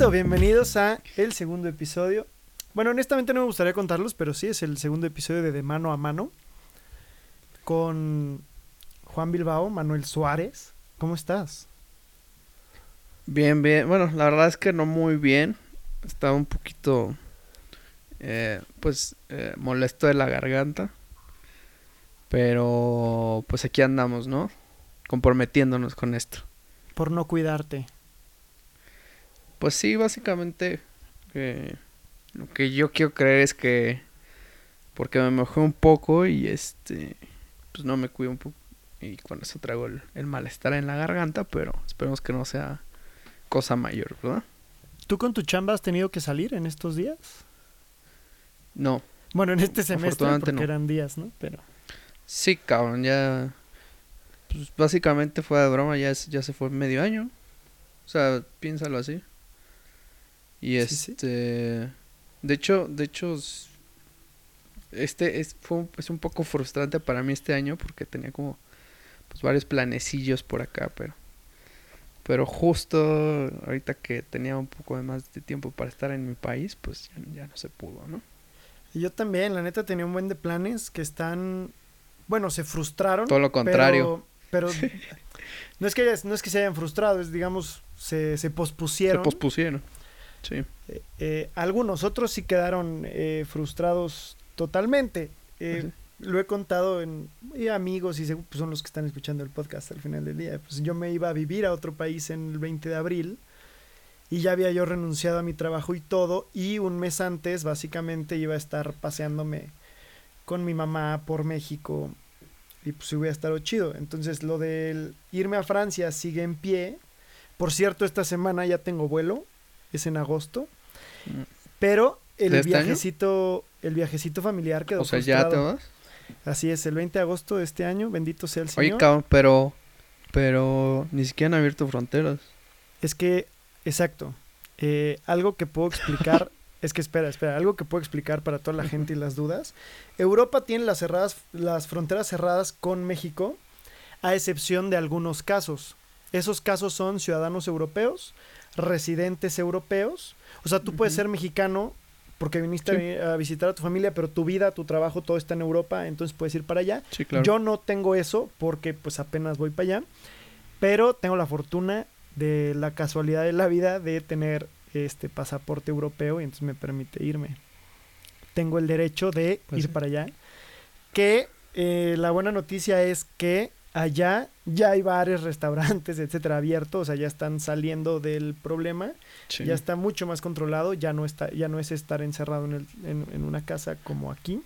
Listo, bienvenidos a el segundo episodio. Bueno, honestamente no me gustaría contarlos, pero sí es el segundo episodio de De Mano a Mano con Juan Bilbao, Manuel Suárez. ¿Cómo estás? Bien, bien. Bueno, la verdad es que no muy bien. Estaba un poquito, eh, pues, eh, molesto de la garganta. Pero, pues aquí andamos, ¿no? Comprometiéndonos con esto. Por no cuidarte. Pues sí, básicamente eh, lo que yo quiero creer es que porque me mojé un poco y este pues no me cuido un poco y con eso traigo el, el, malestar en la garganta, pero esperemos que no sea cosa mayor, ¿verdad? ¿Tú con tu chamba has tenido que salir en estos días? No. Bueno, en este semestre porque eran días, ¿no? Pero Sí, cabrón, ya pues básicamente fue de broma, ya ya se fue medio año. O sea, piénsalo así. Y este. De hecho, de hecho. Este es, fue, es un poco frustrante para mí este año porque tenía como pues varios planecillos por acá, pero. Pero justo ahorita que tenía un poco de más de tiempo para estar en mi país, pues ya, no se pudo, ¿no? Y yo también, la neta tenía un buen de planes que están. Bueno, se frustraron. Todo lo contrario. Pero. no, es que, no es que se hayan frustrado, es digamos, se, se pospusieron. Se pospusieron. Sí. Eh, eh, algunos otros sí quedaron eh, frustrados totalmente. Lo he contado en y amigos y pues, son los que están escuchando el podcast al final del día. Pues yo me iba a vivir a otro país en el 20 de abril y ya había yo renunciado a mi trabajo y todo y un mes antes básicamente iba a estar paseándome con mi mamá por México y pues hubiera estado chido. Entonces lo del irme a Francia sigue en pie. Por cierto, esta semana ya tengo vuelo es en agosto. Mm. Pero el este viajecito, el viajecito familiar quedó O sea, ¿ya te vas? Así es, el 20 de agosto de este año, bendito sea el Señor. Oye, cabrón, pero, pero ni siquiera han abierto fronteras. Es que, exacto, eh, algo que puedo explicar, es que espera, espera, algo que puedo explicar para toda la gente y las dudas. Europa tiene las cerradas, las fronteras cerradas con México, a excepción de algunos casos. Esos casos son ciudadanos europeos, residentes europeos. O sea, tú puedes ser mexicano porque viniste a, visitar a tu familia, pero tu vida, tu trabajo, todo está en Europa, entonces puedes ir para allá. Yo no tengo eso porque pues apenas voy para allá, pero tengo la fortuna de la casualidad de la vida de tener este pasaporte europeo y entonces me permite irme. Tengo el derecho de pues ir para allá. Que eh, la buena noticia es que allá ya hay bares, restaurantes, etcétera, abiertos, o sea, ya están saliendo del problema, ya está mucho más controlado, ya no está, ya no es estar encerrado en, el, en, una casa como aquí.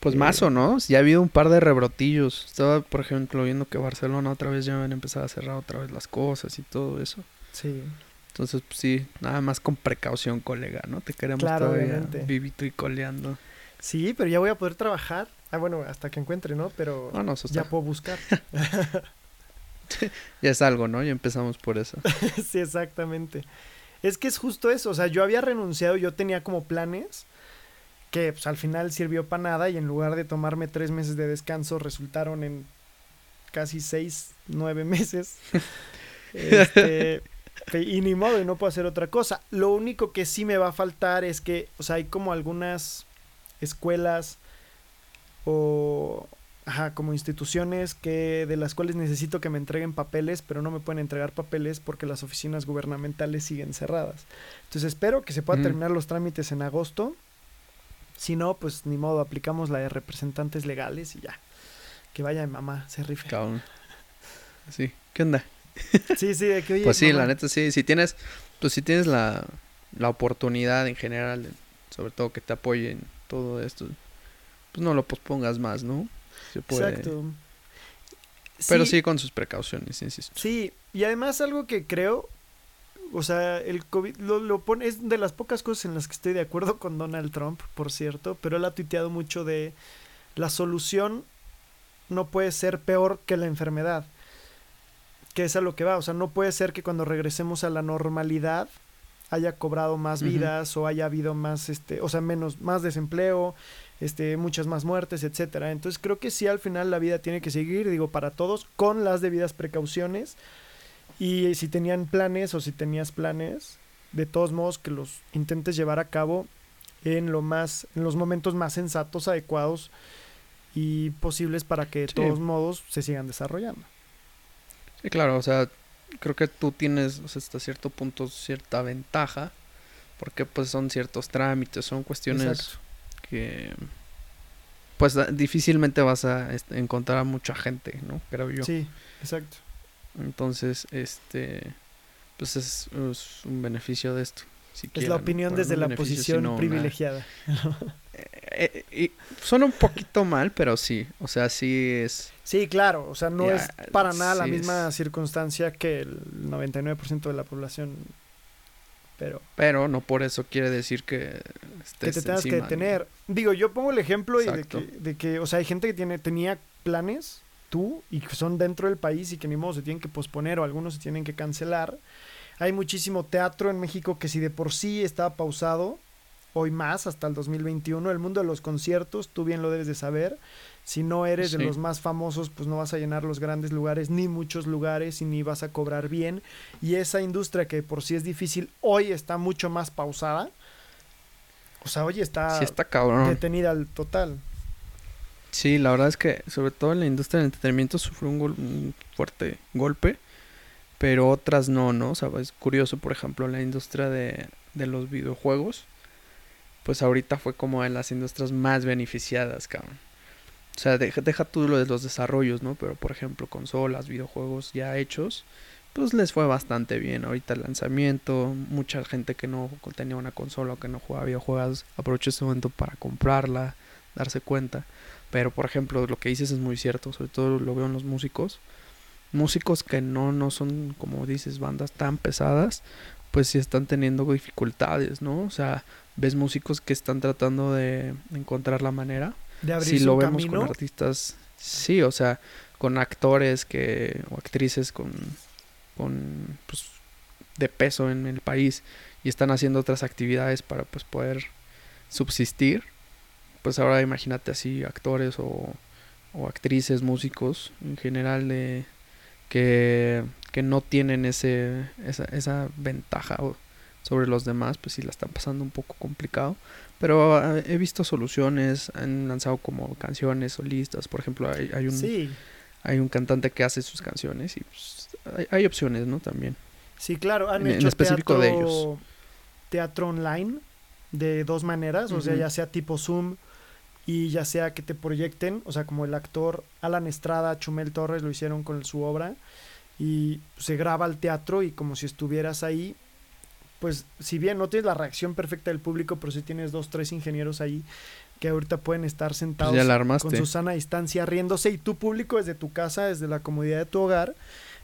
Pues más o no, ya ha habido un par de rebrotillos. Estaba, por ejemplo, viendo que Barcelona otra vez ya han empezado a cerrar otra vez las cosas y todo eso. Sí. Entonces, pues sí, nada más con precaución, colega, ¿no? Te queremos todavía vivito y coleando. Sí, pero ya voy a poder trabajar. Ah, bueno, hasta que encuentre, ¿no? Pero ah, ya puedo buscar. ya es algo, ¿no? Ya empezamos por eso. sí, exactamente. Es que es justo eso. O sea, yo había renunciado, yo tenía como planes que pues, al final sirvió para nada y en lugar de tomarme tres meses de descanso resultaron en casi seis, nueve meses. este, y ni modo, y no puedo hacer otra cosa. Lo único que sí me va a faltar es que, o sea, hay como algunas escuelas o ajá, como instituciones que de las cuales necesito que me entreguen papeles, pero no me pueden entregar papeles porque las oficinas gubernamentales siguen cerradas. Entonces espero que se puedan terminar los trámites en agosto. Si no, pues ni modo, aplicamos la de representantes legales y ya. Que vaya mi mamá, se rife. Sí, ¿qué onda? Sí, sí, de que oye. Pues sí, la neta sí, si tienes, pues si tienes la, la oportunidad en general, sobre todo que te apoyen todo esto, pues no lo pospongas más, ¿no? Se puede. Exacto. Pero sí, con sus precauciones, insisto. Sí, y además algo que creo, o sea, el COVID lo, lo, pone, es de las pocas cosas en las que estoy de acuerdo con Donald Trump, por cierto, pero él ha tuiteado mucho de la solución no puede ser peor que la enfermedad. Que es a lo que va, o sea, no puede ser que cuando regresemos a la normalidad haya cobrado más vidas o haya habido más, este, o sea, menos, más desempleo, este, muchas más muertes, etcétera. Entonces creo que sí al final la vida tiene que seguir, digo, para todos, con las debidas precauciones. Y si tenían planes o si tenías planes, de todos modos que los intentes llevar a cabo en lo más en los momentos más sensatos, adecuados y posibles para que de Sí. todos modos se sigan desarrollando. Sí, claro, o sea, creo que tú tienes o sea, hasta cierto punto cierta ventaja, porque pues son ciertos trámites, son cuestiones Exacto. que pues difícilmente vas a este, encontrar a mucha gente, ¿no? Creo yo. Sí, exacto. Entonces, este, pues es, es un beneficio de esto. Es la opinión desde la posición una- privilegiada. Eh, eh, y suena un poquito mal, pero sí, o sea, sí es... Sí, claro, o sea, no Ya, es para nada la misma es- circunstancia que el 99% de la población, pero Pero no por eso quiere decir que que estés te tengas que detener. Digo, yo pongo el ejemplo y de que, de que, o sea, hay gente que tiene, tenía planes, tú, y que son dentro del país y que ni modo se tienen que posponer o algunos se tienen que cancelar. Hay muchísimo teatro en México que si de por sí estaba pausado, hoy más, hasta el 2021, el mundo de los conciertos, tú bien lo debes de saber. Si no eres de los más famosos, pues no vas a llenar los grandes lugares, ni muchos lugares, y ni vas a cobrar bien. Y esa industria que de por sí es difícil, hoy está mucho más pausada. O sea, hoy está, Sí está cabrón. detenida al total. Sí, la verdad es que sobre todo en la industria del entretenimiento sufrió un, gol- un fuerte golpe, pero otras no, ¿no? O sea, es curioso, por ejemplo, la industria de, de los videojuegos, pues ahorita fue como de las industrias más beneficiadas, cabrón. O sea, deja, deja tú lo de los desarrollos, ¿no? Pero, por ejemplo, consolas, videojuegos ya hechos, pues les fue bastante bien. Ahorita el lanzamiento, mucha gente que no tenía una consola o que no jugaba videojuegos, aprovechó este momento para comprarla, darse cuenta. Pero, por ejemplo, lo que dices es muy cierto, sobre todo lo veo en los músicos. Músicos que no, no son, como dices, bandas tan pesadas, pues sí están teniendo dificultades, ¿no? O sea, ves músicos que están tratando de encontrar la manera. De Si lo vemos camino. con artistas, sí, o sea, con actores que o actrices con, con pues, de peso en el país y están haciendo otras actividades para pues poder subsistir. Pues ahora imagínate así actores o, o actrices, músicos en general de que, que no tienen ese esa, esa ventaja sobre los demás, pues sí la están pasando un poco complicado. Pero ah, he visto soluciones, han lanzado como canciones solistas, por ejemplo, hay, hay un Sí, hay un cantante que hace sus canciones y pues, hay, hay opciones, ¿no? También. sí, claro. Han En- en hecho específico teatro, de ellos. teatro online de dos maneras, o sea, ya sea tipo Zoom y ya sea que te proyecten, o sea, como el actor Alan Estrada, Chumel Torres lo hicieron con su obra y se graba el teatro y como si estuvieras ahí, pues si bien no tienes la reacción perfecta del público, pero sí tienes dos, tres ingenieros ahí que ahorita pueden estar Pues sentados con su sana distancia riéndose y tu público desde tu casa, desde la comodidad de tu hogar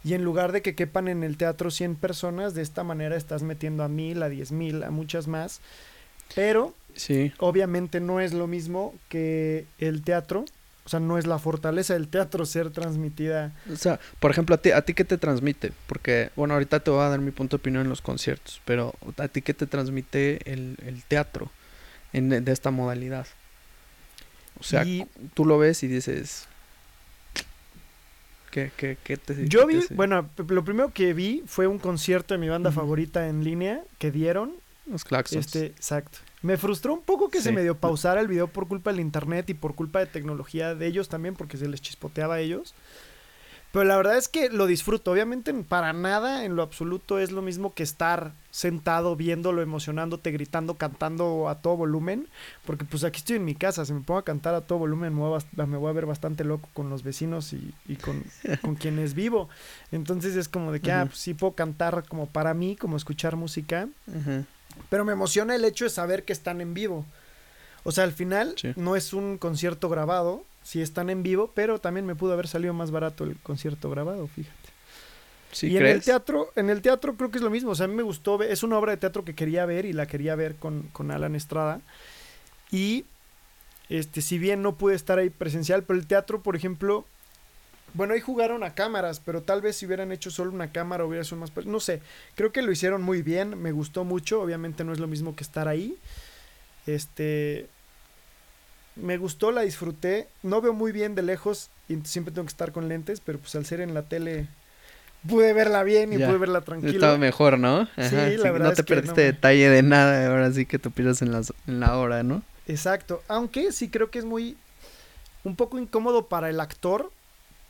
y en lugar de que quepan en el teatro 100 personas, de esta manera estás metiendo a mil, a diez mil, a muchas más. Pero Sí, obviamente no es lo mismo que el teatro, o sea, no es la fortaleza del teatro ser transmitida. o sea, por ejemplo, a ti, ¿a ti qué te transmite? Porque, bueno, ahorita te voy a dar mi punto de opinión en los conciertos, pero ¿a ti qué te transmite el, el teatro en, de esta modalidad? O sea, Y- tú lo ves y dices... ¿Qué, qué, qué te Yo vi, te bueno, lo primero que vi fue un concierto de mi banda favorita en línea que dieron. Los claxons. Este, exacto. Me frustró un poco que se Sí. medio pausara el video por culpa del internet y por culpa de tecnología de ellos también, porque se les chispoteaba a ellos. Pero la verdad es que lo disfruto. Obviamente, para nada, en lo absoluto, es lo mismo que estar sentado, viéndolo, emocionándote, gritando, cantando a todo volumen. Porque pues aquí estoy en mi casa, si me pongo a cantar a todo volumen, me voy a, bast- me voy a ver bastante loco con los vecinos y, y con, con quienes vivo. Entonces es como de que, ah, Ujú. pues sí puedo cantar como para mí, como escuchar música. Pero me emociona el hecho de saber que están en vivo. O sea, al final Sí. no es un concierto grabado, sí están en vivo, pero también me pudo haber salido más barato el concierto grabado, fíjate. ¿Sí y en el crees? teatro, en el teatro creo que es lo mismo. O sea, a mí me gustó, es una obra de teatro que quería ver y la quería ver con, con Alan Estrada. Y este, si bien no pude estar ahí presencial, pero el teatro, por ejemplo, bueno, ahí jugaron a cámaras, pero tal vez si hubieran hecho solo una cámara hubiera sido más... No sé, creo que lo hicieron muy bien, me gustó mucho, obviamente no es lo mismo que estar ahí. Este... Me gustó, la disfruté. No veo muy bien de lejos y siempre tengo que estar con lentes, pero pues al ser en la tele pude verla bien y Ya. pude verla tranquilo. Estaba mejor, ¿no? Sí, la verdad No es te que no perdiste detalle de nada, ahora sí que te pierdas en, las, en la hora, ¿no? Exacto, aunque sí creo que es muy un poco incómodo para el actor,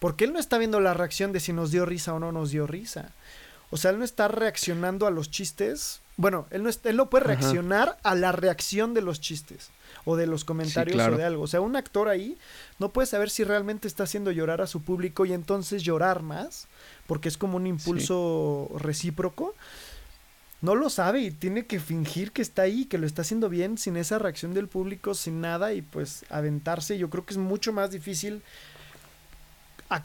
porque él no está viendo la reacción de si nos dio risa o no nos dio risa. O sea, él no está reaccionando a los chistes. Bueno, él no, él no puede Ajá. reaccionar a la reacción de los chistes o de los comentarios claro. o de algo. O sea, un actor ahí no puede saber si realmente está haciendo llorar a su público y entonces llorar más, porque es como un impulso recíproco. No lo sabe y tiene que fingir que está ahí, que lo está haciendo bien, sin esa reacción del público, sin nada y pues aventarse. Yo creo que es mucho más difícil.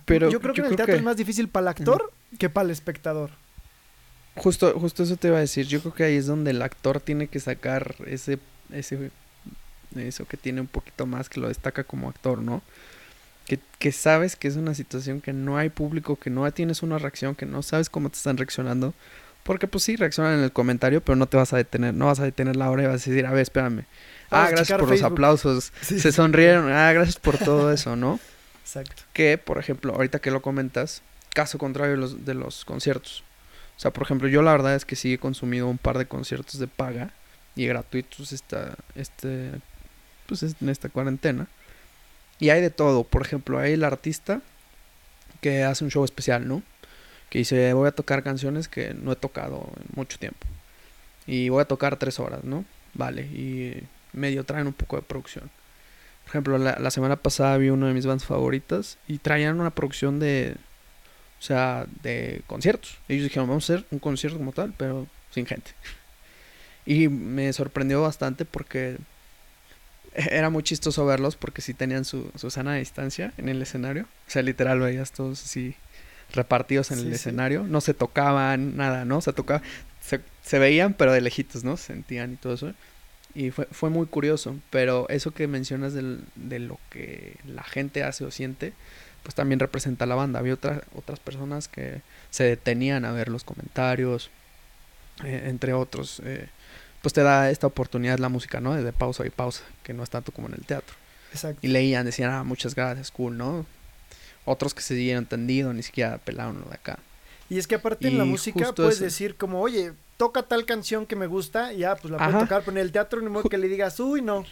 Pero yo creo que yo en el teatro que- es más difícil para el actor que para el espectador. Justo, justo eso te iba a decir. Yo creo que ahí es donde el actor tiene que sacar ese, ese, eso que tiene un poquito más que lo destaca como actor, ¿no? Que, que sabes que es una situación que no hay público, que no tienes una reacción, que no sabes cómo te están reaccionando. Porque pues sí, reaccionan en el comentario, pero no te vas a detener, no vas a detener la hora y vas a decir, a ver, espérame. Vamos Ah, gracias por Facebook". los aplausos. Sí, Se sí. sonrieron. Ah, gracias por todo eso, ¿no? Exacto. que, por ejemplo, ahorita que lo comentas, caso contrario de los, de los conciertos. Sea, por ejemplo, yo la verdad es que sí he consumido un par de conciertos de paga y gratuitos esta, este, pues es- en esta cuarentena. Y hay de todo. Por ejemplo, hay el artista que hace un show especial, ¿no? Que dice, voy a tocar canciones que no he tocado en mucho tiempo. Y voy a tocar tres horas, ¿no? Vale. Y medio traen un poco de producción. Por ejemplo, la, la semana pasada vi una de mis bandas favoritas y traían una producción de, o sea, de conciertos. Ellos dijeron, vamos a hacer un concierto como tal, pero sin gente. Y me sorprendió bastante porque era muy chistoso verlos porque sí tenían su, su sana distancia en el escenario. O sea, literal veías todos así repartidos en Sí, el sí. escenario. No se tocaban, nada, ¿no? Se tocaba, se, se veían, pero de lejitos, ¿no? Se sentían y todo eso. Y fue, fue muy curioso, pero eso que mencionas del- de lo que la gente hace o siente, pues también representa a la banda. Había otras otras personas que se detenían a ver los comentarios, eh, entre otros. eh, pues te da esta oportunidad la música, ¿no? De pausa y pausa, que no es tanto como en el teatro. Exacto. Y leían, decían, ah, muchas gracias, cool, ¿no? Otros que se siguieron tendido, ni siquiera pelaron lo de acá. Y es que aparte en la música puedes decir como, oye, toca tal canción que me gusta y ya, pues la puedes tocar, pero en el teatro ni modo que le digas, uy, no.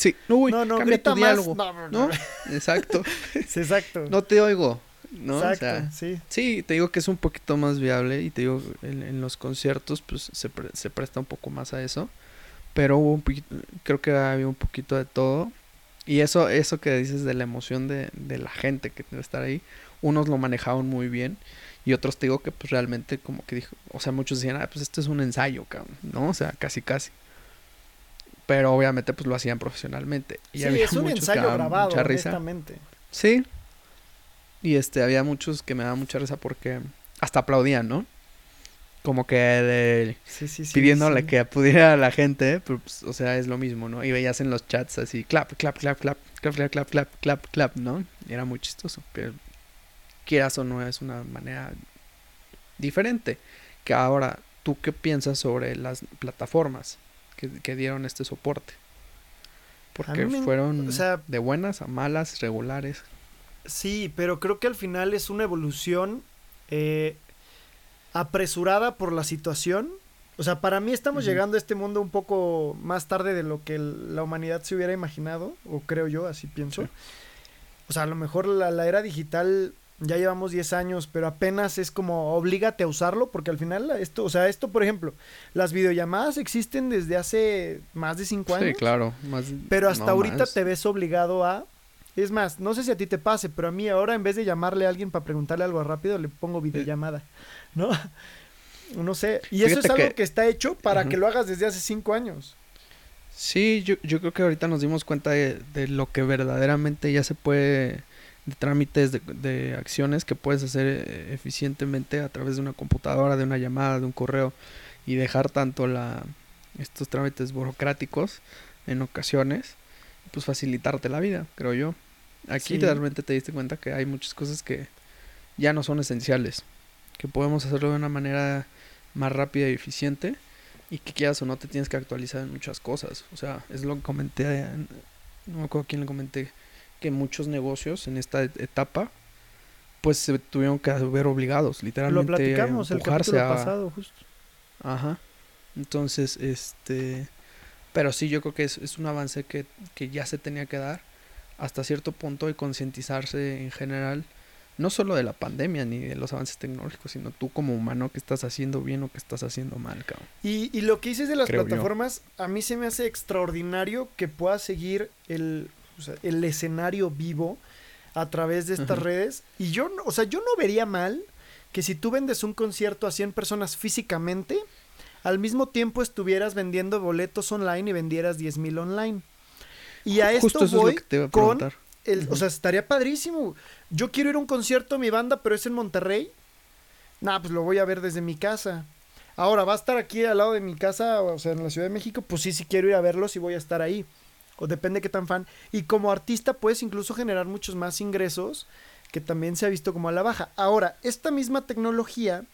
Sí, uy, no, no, cambia grita tu más. diálogo, No, no, ¿no? no. Exacto. Sí, exacto. No te oigo, ¿no? O exacto, sea, sí. Sí, te digo que es un poquito más viable y te digo, en, en los conciertos pues se, pre- se presta un poco más a eso, pero hubo un poquito, creo que había un poquito de todo y eso, eso que dices de la emoción de, de la gente que debe estar ahí, unos lo manejaban muy bien y otros te digo que pues realmente como que dijo, o sea, muchos decían, ah, pues esto es un ensayo, cabrón, ¿no? O sea, casi casi. Pero obviamente pues lo hacían profesionalmente. Y Sí, había es un muchos ensayo grabado, mucha risa. Sí. Y este, había muchos que me daban mucha risa porque hasta aplaudían, ¿no? Como que de- Sí, sí, sí. pidiéndole que apudiera a la gente, pero, pues, o sea, es lo mismo, ¿no? Y veías en los chats así, clap, clap, clap, clap, clap, clap, clap, clap, clap, clap, ¿no? Y era muy chistoso, pero quieras o no es una manera diferente. Que ahora, ¿tú qué piensas sobre las plataformas que, que dieron este soporte? Porque me- fueron o sea- de buenas a malas, regulares. Sí, pero creo que al final es una evolución eh, apresurada por la situación. O sea, para mí estamos llegando a este mundo un poco más tarde de lo que el- la humanidad se hubiera imaginado, o creo yo, así pienso. Sí. O sea, a lo mejor la, la era digital ya llevamos 10 años, pero apenas es como oblígate a usarlo, porque al final esto, o sea, esto, por ejemplo, las videollamadas existen desde hace más de 5 años. Sí, claro. Más, Pero hasta no ahorita más. te ves obligado a... Es más, no sé si a ti te pase, pero a mí ahora en vez de llamarle a alguien para preguntarle algo rápido, le pongo videollamada, ¿no? No sé. Y eso es algo que... que- está hecho para que lo hagas desde hace cinco años. Sí, yo, yo creo que ahorita nos dimos cuenta de, de lo que verdaderamente ya se puede, de trámites, de, de acciones que puedes hacer eh, eficientemente a través de una computadora, de una llamada, de un correo y dejar tanto la estos trámites burocráticos en ocasiones, pues facilitarte la vida, creo yo. Aquí Sí. realmente te diste cuenta que hay muchas cosas que ya no son esenciales, que podemos hacerlo de una manera más rápida y eficiente y que quieras o no te tienes que actualizar en muchas cosas. O sea, es lo que comenté, en- no me acuerdo quién le comenté, que muchos negocios en esta et- etapa pues se tuvieron que ver obligados, literalmente. Lo platicamos a el capítulo a- pasado, justo. Ajá. Entonces, este. Pero sí, yo creo que es, es un avance que, que ya se tenía que dar hasta cierto punto y concientizarse en general, no solo de la pandemia ni de los avances tecnológicos, sino tú como humano que estás haciendo bien o que estás haciendo mal, cabrón. Y, y lo que dices de las Creo yo. plataformas, a mí se me hace extraordinario que pueda seguir el, o sea, el escenario vivo a través de estas redes. Y yo, o sea, yo no vería mal que si tú vendes un concierto a 100 personas físicamente, al mismo tiempo estuvieras vendiendo boletos online y vendieras 10 mil online. Y a esto Justo eso voy es te a con el- o sea, estaría padrísimo. Yo quiero ir a un concierto de mi banda, pero es en Monterrey. Nah, pues lo voy a ver desde mi casa. Ahora, va a estar aquí al lado de mi casa, o sea, en la Ciudad de México, pues sí, sí quiero ir a verlos y voy a estar ahí. O depende qué tan fan. Y como artista puedes incluso generar muchos más ingresos, que también se ha visto como a la baja. Ahora, esta misma tecnología,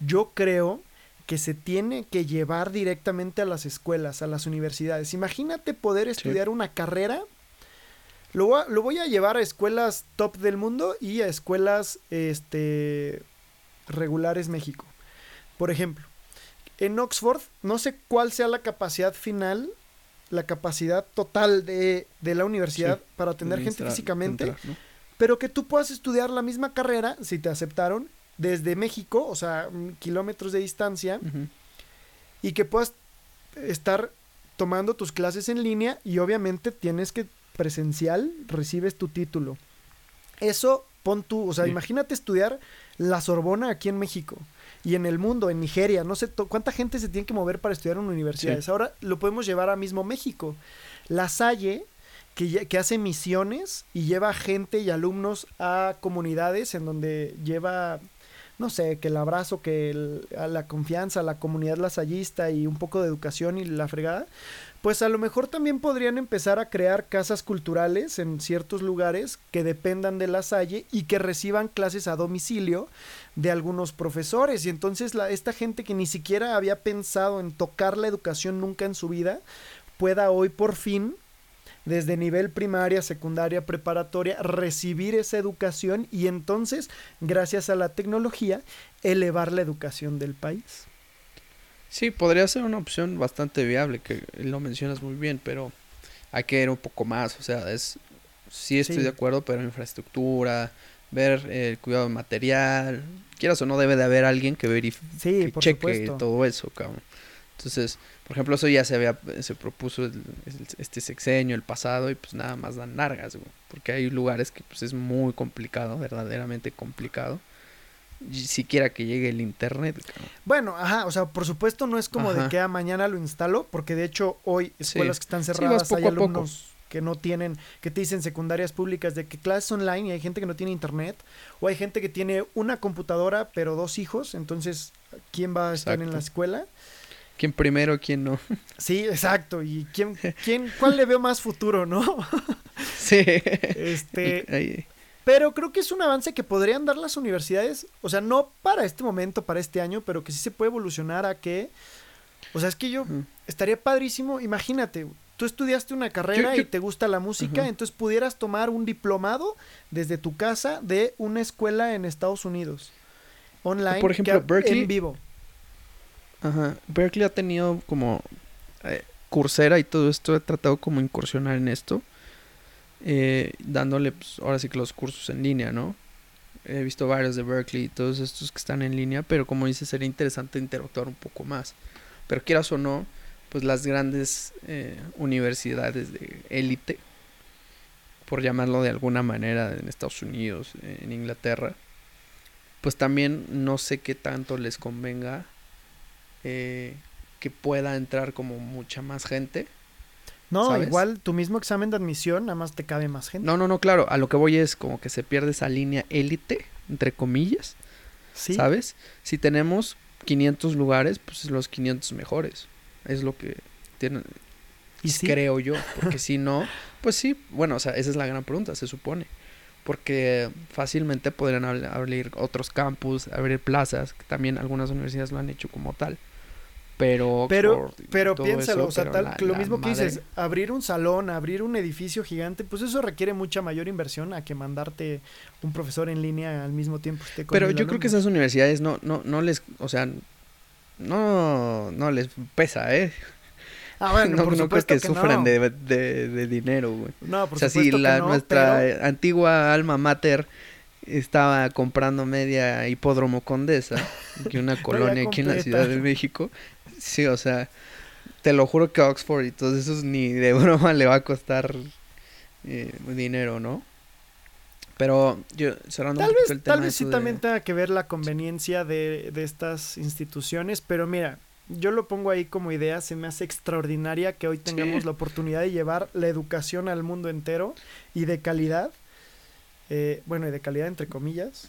yo creo que se tiene que llevar directamente a las escuelas, a las universidades. Imagínate poder estudiar una carrera lo voy, a, lo voy a llevar a escuelas top del mundo y a escuelas este, regulares México. Por ejemplo, en Oxford, no sé cuál sea la capacidad final, la capacidad total de, de la universidad Sí, para atender gente físicamente, entrar, ¿no? pero que tú puedas estudiar la misma carrera, si te aceptaron, desde México, o sea, mm, kilómetros de distancia, y que puedas estar tomando tus clases en línea y obviamente tienes que presencial recibes tu título. Eso pon tú, o sea, Sí. imagínate estudiar la Sorbona aquí en México y en el mundo, en Nigeria, no sé cuánta gente se tiene que mover para estudiar en universidades. Sí. Ahora lo podemos llevar a mismo México. La Salle que, que hace misiones y lleva gente y alumnos a comunidades en donde lleva no sé, que el abrazo, que el- a la confianza, la comunidad lasallista y un poco de educación y la fregada, pues a lo mejor también podrían empezar a crear casas culturales en ciertos lugares que dependan de la Salle y que reciban clases a domicilio de algunos profesores. Y entonces la, esta gente que ni siquiera había pensado en tocar la educación nunca en su vida, pueda hoy por fin desde nivel primaria, secundaria, preparatoria, recibir esa educación y entonces, gracias a la tecnología, elevar la educación del país. Sí, podría ser una opción bastante viable, que lo mencionas muy bien, pero hay que ir un poco más, o sea, es sí estoy Sí. de acuerdo, pero infraestructura, ver eh, el cuidado material, quieras o no debe de haber alguien que verifique, Sí, que por cheque supuesto. todo eso, cabrón. Entonces, por ejemplo, eso ya se había, se propuso el- el- este sexenio, el pasado, y pues nada más dan largas, güey, porque hay lugares que pues es muy complicado, verdaderamente complicado, siquiera que llegue el internet, cabrón. Bueno, ajá, o sea, por supuesto no es como de que a mañana lo instalo, porque de hecho hoy escuelas Sí. que están Sí, cerradas, hay poco. alumnos que no tienen, que te dicen secundarias públicas de que clases online y hay gente que no tiene internet, o hay gente que tiene una computadora pero dos hijos, entonces, ¿quién va a estar en la escuela? ¿Quién primero, quién no? Sí, exacto, y quién, quién, cuál le veo más futuro, ¿no? Sí. Este, Ahí- Pero creo que es un avance que podrían dar las universidades, o sea, no para este momento, para este año, pero que sí se puede evolucionar a que, o sea, es que yo estaría padrísimo, imagínate, tú estudiaste una carrera yo- y te gusta la música, entonces pudieras tomar un diplomado desde tu casa de una escuela en Estados Unidos, online, por ejemplo, ha- Berkeley- en vivo. Ajá. Berkeley ha tenido como eh, Coursera y todo esto, he tratado como incursionar en esto, eh, dándole pues, ahora sí que los cursos en línea, ¿no? He visto varios de Berkeley y todos estos que están en línea, pero como dices, sería interesante interactuar un poco más. Pero quieras o no, pues las grandes eh, universidades de élite, por llamarlo de alguna manera, en Estados Unidos, en Inglaterra, pues también no sé qué tanto les convenga eh, que pueda entrar como mucha más gente. No, ¿sabes? igual tu mismo examen de admisión, nada más te cabe más gente. No, no, no, claro, a lo que voy es como que se pierde esa línea élite, entre comillas, sí, ¿sabes? Si tenemos 500 lugares, pues los 500 mejores. Es lo que tienen, y sí, creo yo, porque si no, pues sí, bueno, o sea, esa es la gran pregunta, se supone. Porque fácilmente podrían abri- abrir otros campus, abrir plazas, que también algunas universidades lo han hecho como tal. Pero Pero, pero piénsalo, eso, o sea, pero tal, la- lo mismo que madre- dices, abrir un salón, abrir un edificio gigante, pues eso requiere mucha mayor inversión a que mandarte un profesor en línea al mismo tiempo esté con Pero yo creo que esas universidades no, no, no les, o sea, no, no les pesa, ¿eh? Ah, bueno, no por no creo que, que sufran no. de, de, de dinero, güey. No, por o sea, si la, no, nuestra pero- antigua alma mater estaba comprando media hipódromo Condesa, que una colonia aquí en la. Ciudad de México, sí, o sea, te lo juro que Oxford y todos esos ni de broma le va a costar eh, dinero, ¿no? Pero yo cerrando Tal un vez, el tema tal vez sí de- también tenga que ver la conveniencia de, de estas instituciones, pero mira, yo lo pongo ahí como idea, se me hace extraordinaria que hoy tengamos Sí. la oportunidad de llevar la educación al mundo entero y de calidad, eh, bueno, y de calidad entre comillas.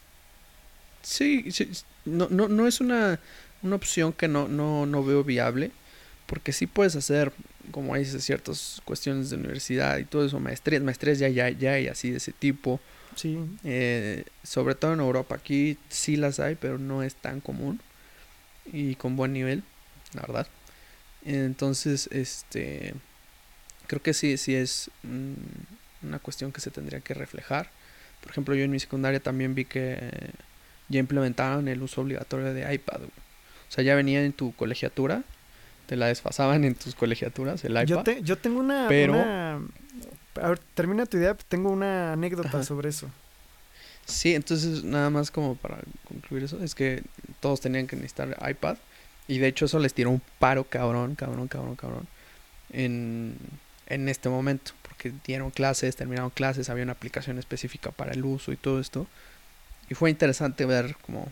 Sí, sí, no, no, no es una, una opción que no, no, no veo viable, porque sí puedes hacer, como dices, ciertas cuestiones de universidad y todo eso, maestrías, maestrías ya, ya, ya hay así de ese tipo, Sí, eh, sobre todo en Europa, aquí sí las hay, pero no es tan común y con buen nivel, la verdad. Entonces, este, creo que sí, sí es mm, una cuestión que se tendría que reflejar. Por ejemplo, yo en mi secundaria también vi que ya implementaron el uso obligatorio de iPad. güey. O sea, ya venía en tu colegiatura, te la desfasaban en tus colegiaturas, el iPad. yo, te- yo tengo una, pero- una- a ver, termina tu idea, tengo una anécdota Ajá. sobre eso. Sí, entonces nada más como para concluir eso, es que todos tenían que necesitar iPad y de hecho eso les tiró un paro cabrón, cabrón, cabrón, cabrón en, en este momento, porque dieron clases, terminaron clases, había una aplicación específica para el uso y todo esto y fue interesante ver como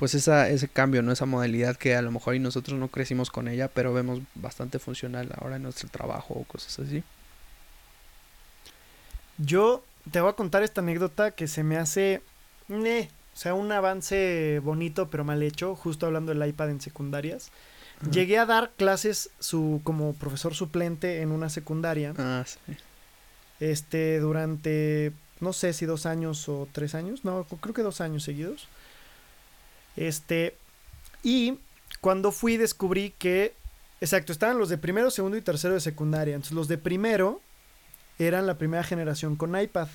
pues esa, ese cambio, ¿no? Esa modalidad que a lo mejor y nosotros no crecimos con ella, pero vemos bastante funcional ahora en nuestro trabajo o cosas así. Yo te voy a contar esta anécdota que se me hace, meh, o sea, un avance bonito pero mal hecho, justo hablando del iPad en secundarias. Ajá. Llegué a dar clases su, como profesor suplente en una secundaria, Ah, sí. este, durante, no sé si dos años o tres años, no, creo que dos años seguidos. Este, y cuando fui descubrí que, exacto, estaban los de primero, segundo y tercero de secundaria. Entonces los de primero eran la primera generación con iPad.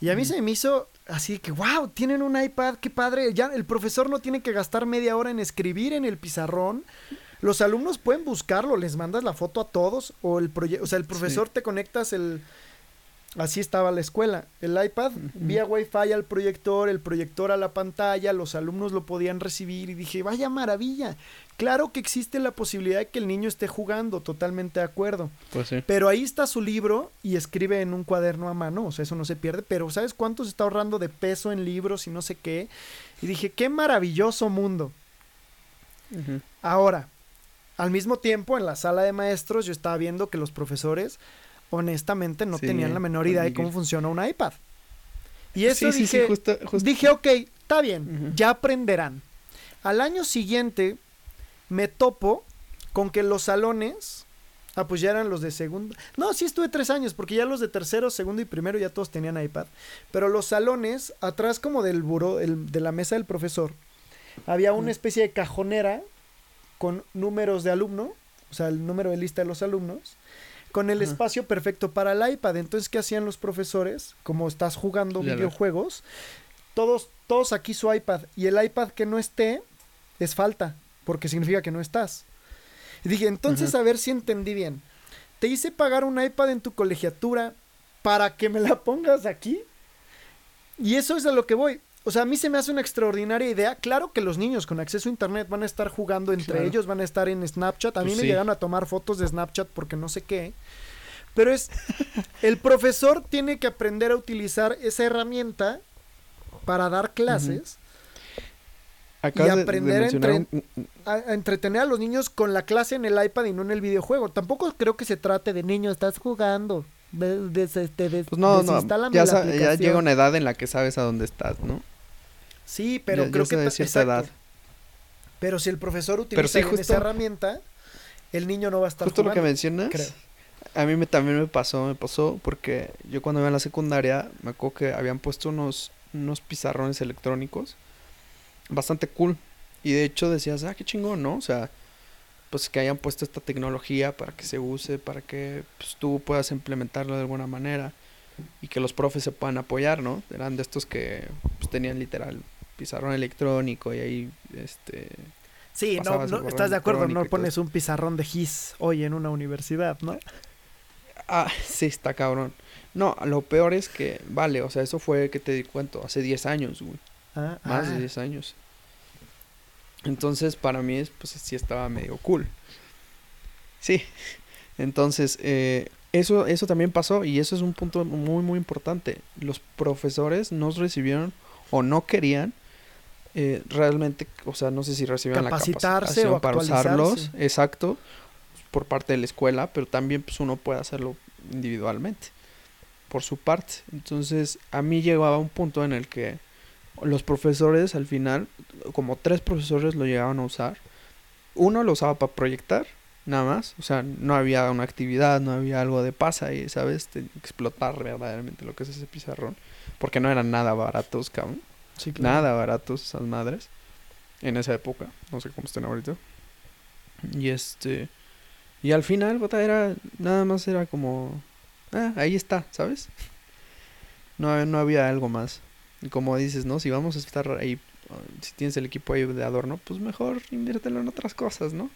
Y a mí se me hizo así que, wow, tienen un iPad, qué padre. Ya el profesor no tiene que gastar media hora en escribir en el pizarrón. Los alumnos pueden buscarlo, les mandas la foto a todos o el proyecto, o sea, el profesor te conectas el así estaba la escuela, el iPad vía Wi-Fi al proyector, el proyector a la pantalla, los alumnos lo podían recibir y dije, "Vaya maravilla." Claro que existe la posibilidad de que el niño esté jugando, totalmente de acuerdo. Pues sí. Pero ahí está su libro y escribe en un cuaderno a mano, o sea, eso no se pierde, pero ¿sabes cuánto se está ahorrando de peso en libros y no sé qué? Y dije, qué maravilloso mundo. Ahora, al mismo tiempo, en la sala de maestros, yo estaba viendo que los profesores, honestamente, no Sí, tenían la menor idea de cómo funciona un iPad. Y eso sí, sí, sí, dije, justo, justo. dije, ok, está bien, ya aprenderán. Al año siguiente me topo con que los salones, ah, pues ya eran los de segundo. No, sí estuve tres años, porque ya los de tercero, segundo y primero ya todos tenían iPad. Pero los salones, atrás como del buró, el- de la mesa del profesor, había una especie de cajonera con números de alumno, o sea, el número de lista de los alumnos, con el Ajá. espacio perfecto para el iPad. Entonces, ¿qué hacían los profesores? Como estás jugando Ya videojuegos, todos, todos aquí su iPad, y el iPad que no esté es falta, porque significa que no estás. Y dije, entonces Ajá. a ver si entendí bien. Te hice pagar un iPad en tu colegiatura para que me la pongas aquí. Y eso es a lo que voy. O sea, a mí se me hace una extraordinaria idea. Claro que los niños con acceso a internet van a estar jugando entre Claro. ellos, van a estar en Snapchat. A mí Pues me sí. llegaron a tomar fotos de Snapchat porque no sé qué. Pero es. el profesor tiene que aprender a utilizar esa herramienta para dar clases. De aprender un- a entretener a los niños con la clase en el iPad y no en el videojuego. Tampoco creo que se trate de niño, estás jugando. Des- des- este, des- Pues no, no, ya, la sa- ya aplicación". llega una edad en la que sabes a dónde estás, ¿no? Sí, pero ya- creo ya que de ta- cierta edad. Pero si el profesor utiliza sí, justo- esa herramienta, el niño no va a estar Justo lo que mencionas, creo. a mí me, también me pasó, me pasó porque yo cuando iba en la secundaria me acuerdo que habían puesto unos, unos pizarrones electrónicos bastante cool. Y de hecho decías, ah, qué chingón, ¿no? O sea, pues que hayan puesto esta tecnología para que se use, para que pues, tú puedas implementarlo de alguna manera y que los profes se puedan apoyar, ¿no? Eran de estos que pues, tenían literal pizarrón electrónico y ahí, este... Sí, no, no estás de acuerdo, no pones un pizarrón de GIS hoy en una universidad, ¿no? Ah, sí, está cabrón. No, lo peor es que, vale, o sea, eso fue, que te di cuento, hace 10 años, güey. Ah, Más ah, de 10 años. Entonces, para mí, es, pues sí estaba medio cool. Sí. Entonces, eh, eso, eso también pasó y eso es un punto muy, muy importante. Los profesores no recibieron o no querían eh, realmente, o sea, no sé si recibieron la Capacitarse capacitación o para usarlos, exacto, por parte de la escuela, pero también pues uno puede hacerlo individualmente, por su parte. Entonces, a mí llegaba un punto en el que los profesores al final, como tres profesores lo llegaban a usar. Uno lo usaba para proyectar, nada más. O sea, no había una actividad, no había algo de pasa y, ¿sabes? Explotar verdaderamente lo que es ese pizarrón. Porque no eran nada baratos, cabrón. sí, claro. Nada baratos esas madres. En esa época. No sé cómo estén ahorita. Y este... Y al final, puta, era... Nada más era como... Ah, ahí está, ¿sabes? No, no había algo más. Y como dices, ¿no? Si vamos a estar ahí... uh, Si tienes el equipo ahí de adorno, pues mejor inviértelo en otras cosas, ¿no?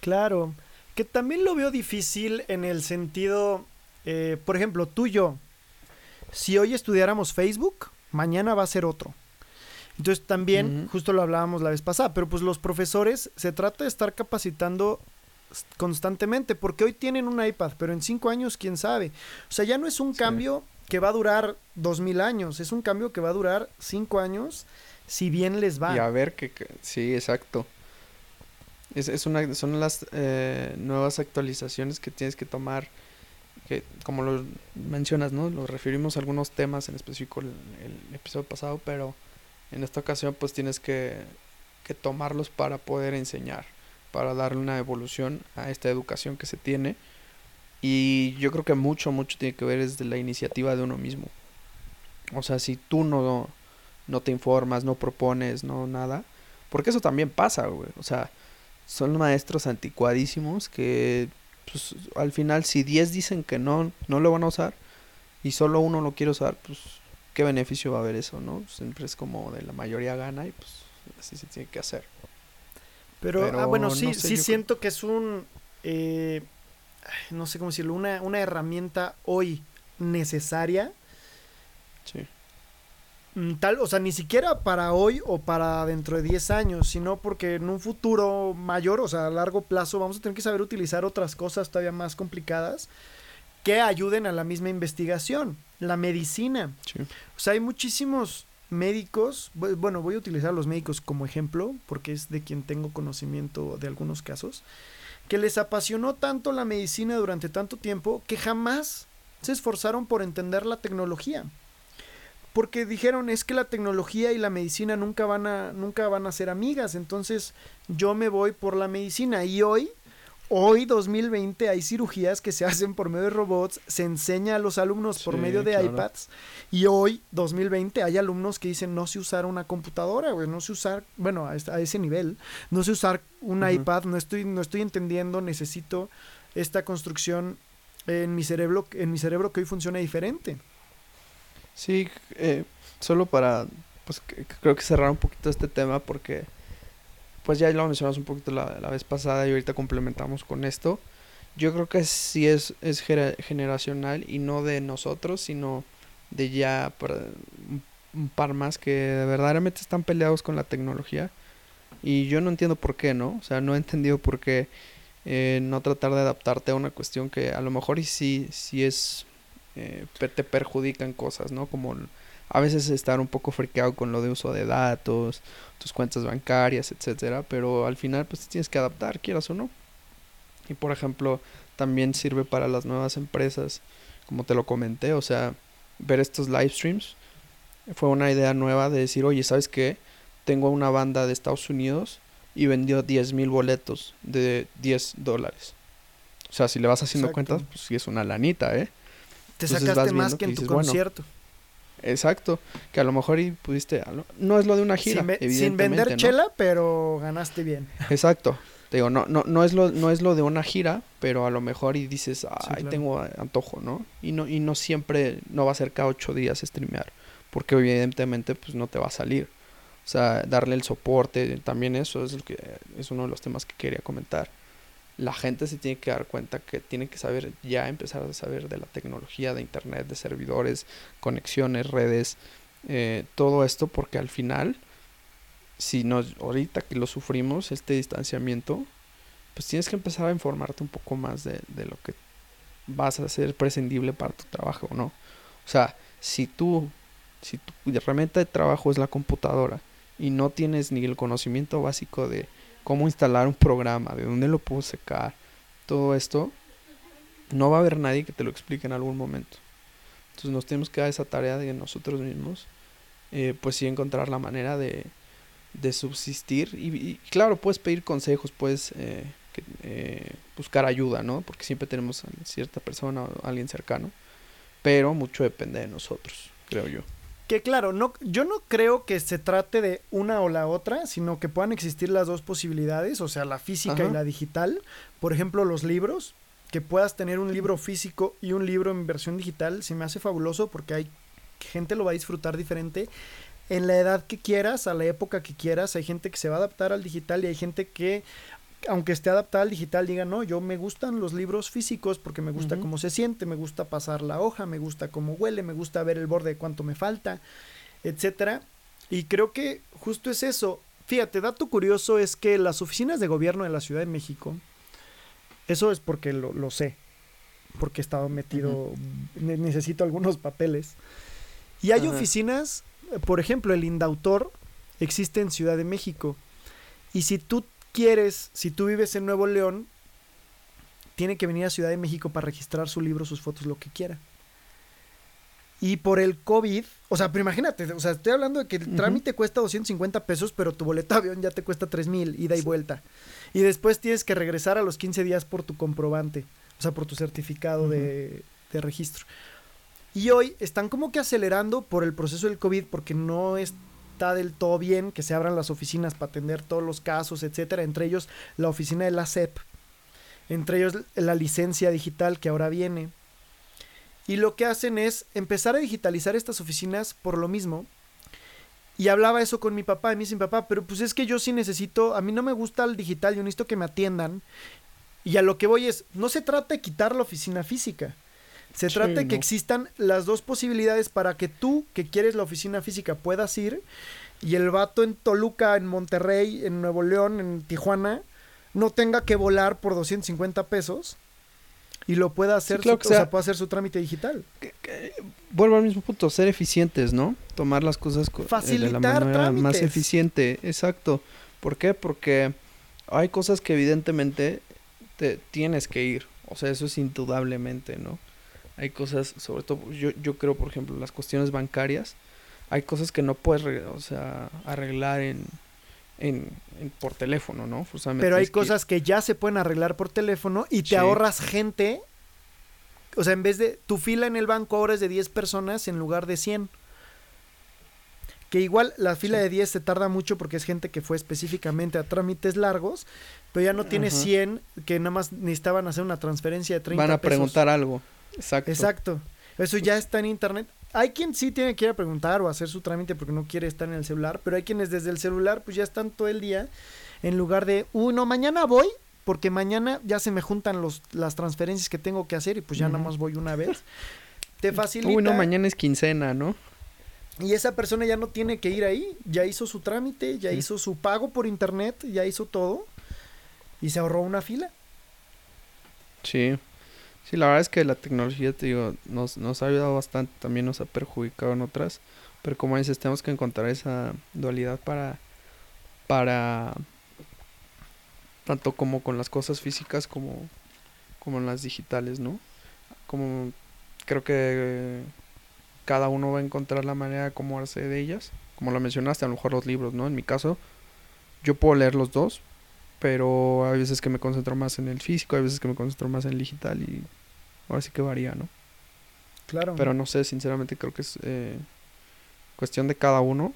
Claro, que también lo veo difícil en el sentido, eh, por ejemplo, tú y yo, si hoy estudiáramos Facebook, mañana va a ser otro. Entonces también, justo lo hablábamos la vez pasada, pero pues los profesores se trata de estar capacitando constantemente, porque hoy tienen un iPad, pero en cinco años, quién sabe. O sea, ya no es un Sí. cambio que va a durar dos mil años, es un cambio que va a durar cinco años, si bien les va. Y a ver que... Sí, exacto. Es, es una, son las eh, nuevas actualizaciones que tienes que tomar. Que, como lo mencionas, ¿no? Lo referimos a algunos temas, en específico el, el episodio pasado, pero en esta ocasión pues tienes que, que tomarlos para poder enseñar, para darle una evolución a esta educación que se tiene. Y yo creo que mucho, mucho tiene que ver desde la iniciativa de uno mismo. O sea, si tú no, no te informas, no propones, no nada. Porque eso también pasa, güey. O sea, son maestros anticuadísimos que pues, al final si 10 dicen que no, no lo van a usar y solo uno lo quiere usar, pues qué beneficio va a haber eso, ¿no? Siempre es como de la mayoría gana y pues así se tiene que hacer. Pero, Pero ah, bueno, no sí, sé, sí yo siento que es un, eh, no sé cómo decirlo, una, una herramienta hoy necesaria, Sí. mm, tal, o sea, ni siquiera para hoy o para dentro de 10 años, sino porque en un futuro mayor, o sea, a largo plazo, vamos a tener que saber utilizar otras cosas todavía más complicadas que ayuden a la misma investigación, la medicina. Sí. O sea, hay muchísimos médicos, bu- bueno, voy a utilizar a los médicos como ejemplo, porque es de quien tengo conocimiento de algunos casos, que les apasionó tanto la medicina durante tanto tiempo que jamás se esforzaron por entender la tecnología. Porque dijeron, es que la tecnología y la medicina nunca van a, nunca van a ser amigas, entonces yo me voy por la medicina. Y hoy, hoy 2020, hay cirugías que se hacen por medio de robots, se enseña a los alumnos por Sí, medio de claro. iPads. Y hoy, 2020, hay alumnos que dicen no sé usar una computadora, güey, no sé usar, bueno, a, ese nivel, no sé usar un iPad, no estoy, no estoy entendiendo, necesito esta construcción en mi cerebro, en mi cerebro que hoy funciona diferente. Sí, eh, solo para, pues creo que cerrar un poquito este tema porque, pues ya lo mencionamos un poquito la, la vez pasada y ahorita complementamos con esto. Yo creo que sí es, es generacional y no de nosotros, sino de ya un, par más que verdaderamente están peleados con la tecnología. Y yo no entiendo por qué, ¿no? O sea, no he entendido por qué eh, no tratar de adaptarte a una cuestión que a lo mejor y sí, sí es eh, te perjudican cosas, ¿no? Como a veces estar un poco friqueado con lo de uso de datos, tus cuentas bancarias, etcétera, pero al final pues te tienes que adaptar, quieras o no. Y por ejemplo, también sirve para las nuevas empresas, como te lo comenté, o sea, ver estos live streams fue una idea nueva de decir, oye, ¿sabes qué? Tengo una banda de Estados Unidos y vendió 10 mil boletos de 10 dólares. O sea, si le vas haciendo Exacto. cuentas, pues sí es una lanita, ¿eh? Te Entonces sacaste más que en tu dices, bueno, concierto. Exacto, que a lo mejor y pudiste, lo- no es lo de una gira, sin, vender ¿no? chela, pero ganaste bien. Exacto, Te digo, no, no, no, es lo, no es lo de una gira, pero a lo mejor y dices, ay, claro. tengo antojo, ¿no? Y no, y no siempre, no va a ser cada ocho días streamear, porque evidentemente pues no te va a salir. O sea, darle el soporte, también eso es, el que, es uno de los temas que quería comentar. La gente se tiene que dar cuenta que tiene que saber, ya empezar a saber de la tecnología, de internet, de servidores, conexiones, redes, eh, todo esto, porque al final, si nos, ahorita que lo sufrimos, este distanciamiento, pues tienes que empezar a informarte un poco más de, de lo que vas a hacer prescindible para tu trabajo, ¿no? O sea, si tú, si tu herramienta de trabajo es la computadora y no tienes ni el conocimiento básico de cómo instalar un programa, de dónde lo puedo secar, todo esto, no va a haber nadie que te lo explique en algún momento. Entonces nos tenemos que dar esa tarea de nosotros mismos, eh, pues sí encontrar la manera de, de subsistir. Y, claro, puedes pedir consejos, puedes eh, eh, buscar ayuda, ¿no? Porque siempre tenemos a cierta persona o alguien cercano, pero mucho depende de nosotros, creo yo. Que claro, no, yo no creo que se trate de una o la otra, sino que puedan existir las dos posibilidades, o sea, la física Ajá. y la digital. Por ejemplo, los libros, que puedas tener un libro físico y un libro en versión digital, se me hace fabuloso porque hay gente lo va a disfrutar diferente en la edad que quieras, a la época que quieras. Hay gente que se va a adaptar al digital y hay gente que aunque esté adaptada al digital, diga, no, yo me gustan los libros físicos porque me gusta cómo se siente, me gusta pasar la hoja, me gusta cómo huele, me gusta ver el borde de cuánto me falta, etcétera. Y creo que justo es eso. Fíjate, dato curioso es que las oficinas de gobierno de la Ciudad de México, eso es porque lo, lo sé, porque he estado metido, ne- necesito algunos papeles. Y hay oficinas, por ejemplo, el Indautor existe en Ciudad de México. Y si tú quieres, si tú vives en Nuevo León, tiene que venir a Ciudad de México para registrar su libro, sus fotos, lo que quiera. Y por el COVID, o sea, pero imagínate, o sea, estoy hablando de que el trámite cuesta 250 pesos, pero tu boleto de avión ya te cuesta 3 mil, ida y Sí. vuelta. Y después tienes que regresar a los 15 días por tu comprobante, o sea, por tu certificado de, de registro. Y hoy están como que acelerando por el proceso del COVID porque no está del todo bien que se abran las oficinas para atender todos los casos, etcétera, entre ellos la oficina de la SEP, entre ellos la licencia digital que ahora viene. Y lo que hacen es empezar a digitalizar estas oficinas por lo mismo. Y hablaba eso con mi papá, y me dice mi papá, pero pues es que yo sí necesito, a mí no me gusta el digital, yo necesito que me atiendan. Y a lo que voy es, no se trata de quitar la oficina física. Se trata de que existan las dos posibilidades para que tú, que quieres la oficina física, puedas ir. Y el vato en Toluca, en Monterrey, en Nuevo León, en Tijuana, no tenga que volar por 250 pesos y lo pueda hacer, claro su, o sea, sea- pueda hacer su trámite digital. que- que- vuelvo al mismo punto, ser eficientes, ¿no? Tomar las cosas co- eh, de la Facilitar manera más trámites. eficiente, exacto. ¿Por qué? Porque hay cosas que evidentemente te tienes que ir, o sea, eso es indudablemente, ¿no? Hay cosas, sobre todo, yo, yo creo, por ejemplo, las cuestiones bancarias, hay cosas que no puedes, o sea, arreglar en, en, en- por teléfono, ¿no? Pero hay tienes que cosas que ya se pueden arreglar por teléfono y te Sí. ahorras gente. O sea, en vez de tu fila en el banco ahora es de 10 personas en lugar de 100. Que igual la fila Sí. de 10 se tarda mucho porque es gente que fue específicamente a trámites largos, pero ya no tiene Ajá. 100 que nada más necesitaban hacer una transferencia de 30 Van a pesos. preguntar algo. Exacto. Exacto. Eso ya está en internet. Hay quien sí tiene que ir a preguntar o hacer su trámite porque no quiere estar en el celular, pero hay quienes desde el celular pues ya están todo el día en lugar de, uy, no, mañana voy porque mañana ya se me juntan los, las transferencias que tengo que hacer y pues ya nada Ujú. más voy una vez. Te facilita. Uy, no, mañana es quincena, ¿no? Y esa persona ya no tiene que ir ahí, ya hizo su trámite, ya Sí. hizo su pago por internet, ya hizo todo y se ahorró una fila. Sí. Sí, la verdad es que la tecnología, te digo, nos, nos ha ayudado bastante, también nos ha perjudicado en otras, pero como dices, tenemos que encontrar esa dualidad para, para, tanto como con las cosas físicas como, como en las digitales, ¿no? Como creo que cada uno va a encontrar la manera de acomodarse de ellas, como lo mencionaste, a lo mejor los libros, ¿no? En mi caso, yo puedo leer los dos, pero hay veces que me concentro más en el físico, hay veces que me concentro más en el digital y ahora sí que varía, ¿no? Claro. Pero no sé, sinceramente creo que es eh, cuestión de cada uno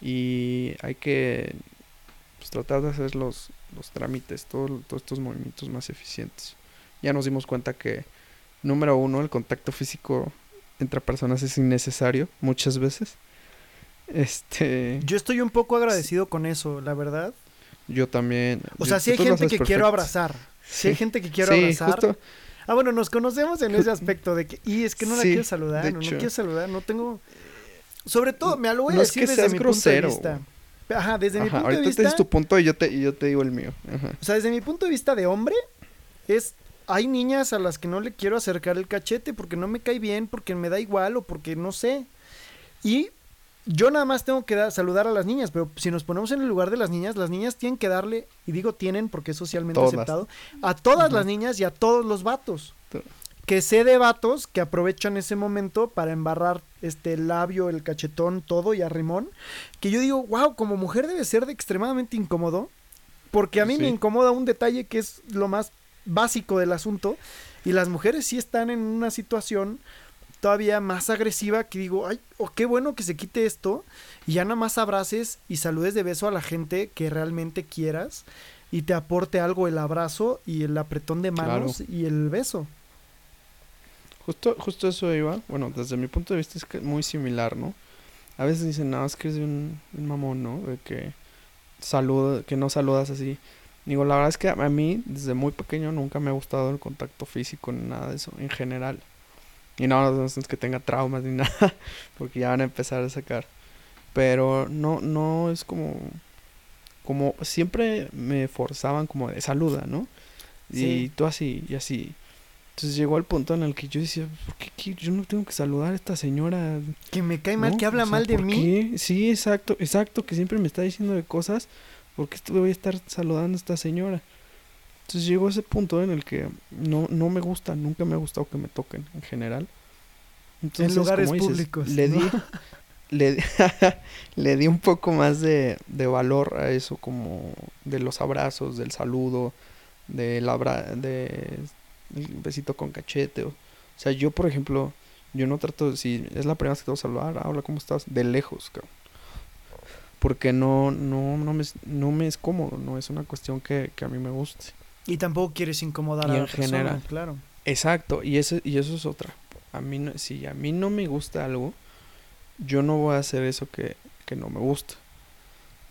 y hay que pues, tratar de hacer los, los trámites, todo- todos estos movimientos más eficientes. Ya nos dimos cuenta que, número uno, el contacto físico entre personas es innecesario muchas veces. Este, Yo estoy un poco agradecido con eso, la verdad. yo también. O sea, si hay tú lo gente que quiero abrazar. Si hay Sí. gente que quiero Sí, abrazar. justo. Ah, bueno, nos conocemos en ese aspecto de que, y es que no la Sí, quiero saludar, no, quiero saludar, no tengo... Sobre todo, me lo voy a No es decir que desde seas mi grosero. punto de vista. Ajá, desde mi punto ahorita de vista... dices tu punto y yo te, y yo te digo el mío. Ajá. O sea, desde mi punto de vista de hombre, es... Hay niñas a las que no le quiero acercar el cachete porque no me cae bien, porque me da igual o porque no sé. Y yo nada más tengo que dar- saludar a las niñas, pero si nos ponemos en el lugar de las niñas, las niñas tienen que darle, y digo tienen porque es socialmente Todas. aceptado, a todas las niñas y a todos los vatos. To- Que sé de vatos que aprovechan ese momento para embarrar este el labio, el cachetón, todo y arrimón. Que yo digo, wow, como mujer debe ser de extremadamente incómodo. Porque a mí me incomoda un detalle que es lo más básico del asunto. Y las mujeres sí están en una situación todavía más agresiva que digo, ay, oh, qué bueno que se quite esto. Y ya nada más abraces y saludes de beso a la gente que realmente quieras. Y te aporte algo el abrazo y el apretón de manos y el beso. Justo, justo eso iba. Bueno, desde mi punto de vista es que muy similar, ¿no? A veces dicen, no, es que eres un, un mamón, ¿no? De que saluda, que no saludas así. Digo, la verdad es que a mí, desde muy pequeño, nunca me ha gustado el contacto físico ni nada de eso, en general. Y no, no es que tenga traumas ni nada, porque ya van a empezar a sacar. Pero no, no es como, como siempre me forzaban como de saluda, ¿no? Y tú así, y así. Entonces llegó el punto en el que yo decía, ¿por qué, qué? yo no tengo que saludar a esta señora? Que me cae mal, ¿no? que habla O sea, mal de ¿por mí. qué? Sí, exacto, exacto, que siempre me está diciendo de cosas, ¿por qué voy a estar saludando a esta señora? Entonces llegó ese punto en el que no, no me gusta, nunca me ha gustado que me toquen en general. Entonces, lugares como dices, públicos, Le ¿no? di, le, di- le di un poco más de, de valor a eso, como de los abrazos, del saludo, del abra de el besito con cachete. O, o sea, yo, por ejemplo, yo no trato, si es la primera vez que te voy a saludar, "Ah, hola, ¿cómo estás? De lejos, cabrón. Porque no, no, no, me, es- no me es cómodo, no es una cuestión que, que a mí me guste. Y tampoco quieres incomodar Y a la en persona, general. claro. Exacto, y eso, y eso es otra. A mí no, si a mí no me gusta algo, yo no voy a hacer eso que, que no me gusta.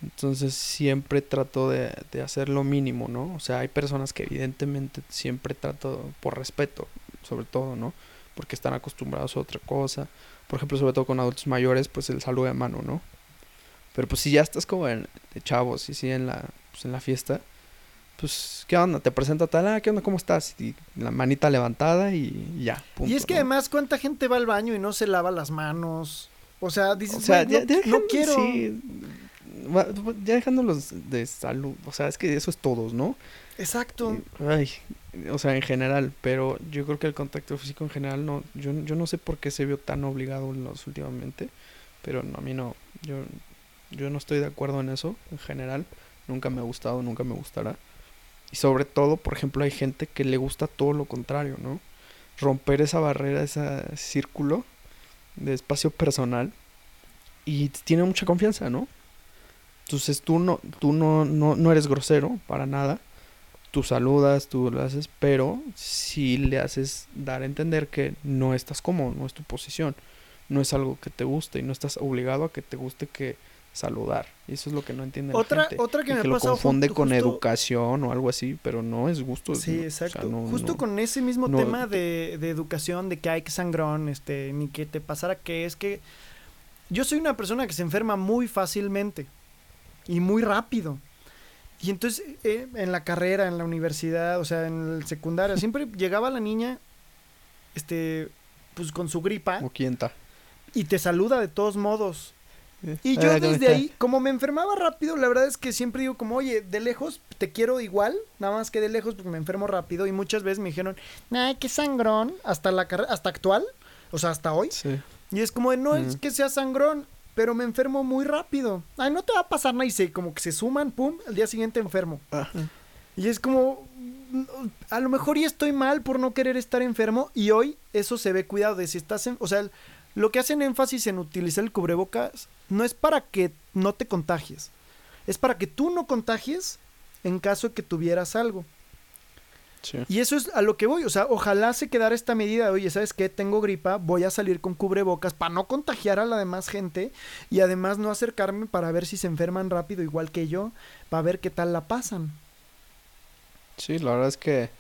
Entonces siempre trato de, de hacer lo mínimo, ¿no? O sea, hay personas que evidentemente siempre trato por respeto, sobre todo, ¿no? Porque están acostumbrados a otra cosa. Por ejemplo, sobre todo con adultos mayores, pues el saludo de mano, ¿no? Pero pues si ya estás como en, de chavos y sí en la, pues, en la fiesta, pues, ¿qué onda? Te presenta tal, ah, ¿qué onda? ¿Cómo estás? Y la manita levantada y ya. punto, y es que ¿no? además, ¿cuánta gente va al baño y no se lava las manos? O sea, dices, O sea, "Güey, ya, no, quiero. sí, ya dejándolos de salud, o sea, es que eso es todos, ¿no? Exacto. Ay, o sea, en general, pero yo creo que el contacto físico en general no, yo, yo no sé por qué se vio tan obligado en los últimamente, pero no, a mí no, yo, yo no estoy de acuerdo en eso en general, nunca me ha gustado, nunca me gustará. Y sobre todo, por ejemplo, hay gente que le gusta todo lo contrario, ¿no? Romper esa barrera, ese círculo de espacio personal y tiene mucha confianza, ¿no? Entonces tú no, tú no, no, no eres grosero para nada. Tú saludas, tú lo haces, pero sí le haces dar a entender que no estás cómodo, no es tu posición, no es algo que te guste y no estás obligado a que te guste que saludar. Y eso es lo que no entiende la Otra, gente. otra que y me que lo confunde con justo- educación o algo así, pero no es gusto. Sí, no, o sea, exacto. no- Justo no- con ese mismo tema de, de educación, de que hay que sangrón, este, ni que te pasara que es que yo soy una persona que se enferma muy fácilmente y muy rápido. Y entonces eh, en la carrera, en la universidad, o sea, en el secundario, siempre llegaba la niña, este, pues con su gripa Como quienta. y te saluda de todos modos. Y yo desde ahí, como me enfermaba rápido, la verdad es que siempre digo como, oye, de lejos te quiero igual, nada más que de lejos porque me enfermo rápido y muchas veces me dijeron, ay, qué sangrón, hasta la hasta actual, o sea, hasta hoy. Sí. Y es como, de, no es que sea sangrón, pero me enfermo muy rápido. Ay, no te va a pasar nada y se, como que se suman, pum, al día siguiente enfermo. Y es como, mm, a lo mejor ya estoy mal por no querer estar enfermo y hoy eso se ve cuidado de si estás en, o sea, lo que hacen énfasis en utilizar el cubrebocas no es para que no te contagies, es para que tú no contagies en caso de que tuvieras algo. Sí. Y eso es a lo que voy, o sea, ojalá se quedara esta medida de, oye, ¿sabes qué? Tengo gripa, voy a salir con cubrebocas para no contagiar a la demás gente y además no acercarme para ver si se enferman rápido igual que yo, para ver qué tal la pasan. Sí, la verdad es que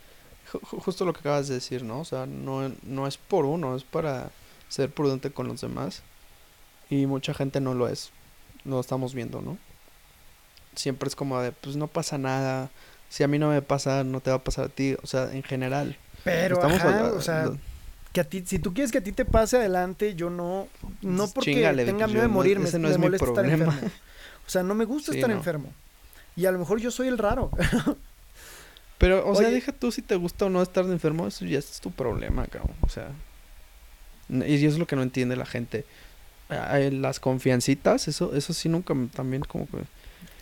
ju- ju- justo lo que acabas de decir, ¿no? O sea, no, no es por uno, es para ser prudente con los demás. Y mucha gente no lo es. Lo estamos viendo, ¿no? Siempre es como de, pues no pasa nada. Si a mí no me pasa, no te va a pasar a ti. O sea, en general. Pero, Estamos ajá, o sea, que a ti, si tú quieres que a ti te pase adelante, yo no, no Pues porque chíngale, tenga pues, miedo de yo no- morirme, ese no me es mi molesta estar problema. enfermo. O sea, no me gusta Sí, estar no. enfermo. Y a lo mejor yo soy el raro. Pero, o sea, deja tú si te gusta o no estar enfermo, eso ya es tu problema, cabrón. O sea, y eso es lo que no entiende la gente. Eh, Las confiancitas, eso, eso sí nunca también como que...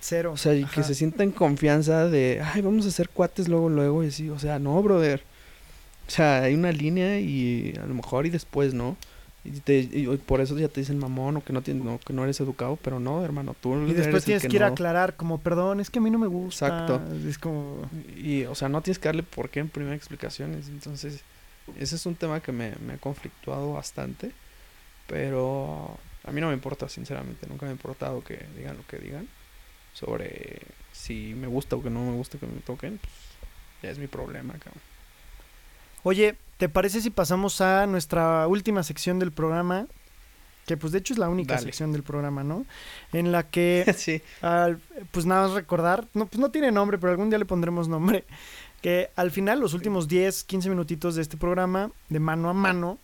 Cero. O sea, y que Ajá. se sientan confianza de, ay, vamos a hacer cuates luego, luego, y así, o sea, no, brother. O sea, hay una línea y a lo mejor y después, ¿no? Y, te- y por eso ya te dicen mamón o que no, tienes, no, que no eres educado, pero no, hermano, tú Y después tienes que que ir a aclarar como, perdón, es que a mí no me gusta. Exacto. Es como... Y, o sea, no tienes que darle por qué en primeras explicaciones. Entonces, ese es un tema que me, me ha conflictuado bastante. Pero a mí no me importa, sinceramente. Nunca me ha importado que digan lo que digan. Sobre si me gusta o que no me gusta que me toquen. Pues ya es mi problema, cabrón. Oye, ¿te parece si pasamos a nuestra última sección del programa? Que pues de hecho es la única Dale. sección del programa, ¿no? En la que sí. al- pues nada más recordar, no, pues no tiene nombre, pero algún día le pondremos nombre, que al final, los últimos 10, 15 minutitos de este programa, de mano a mano,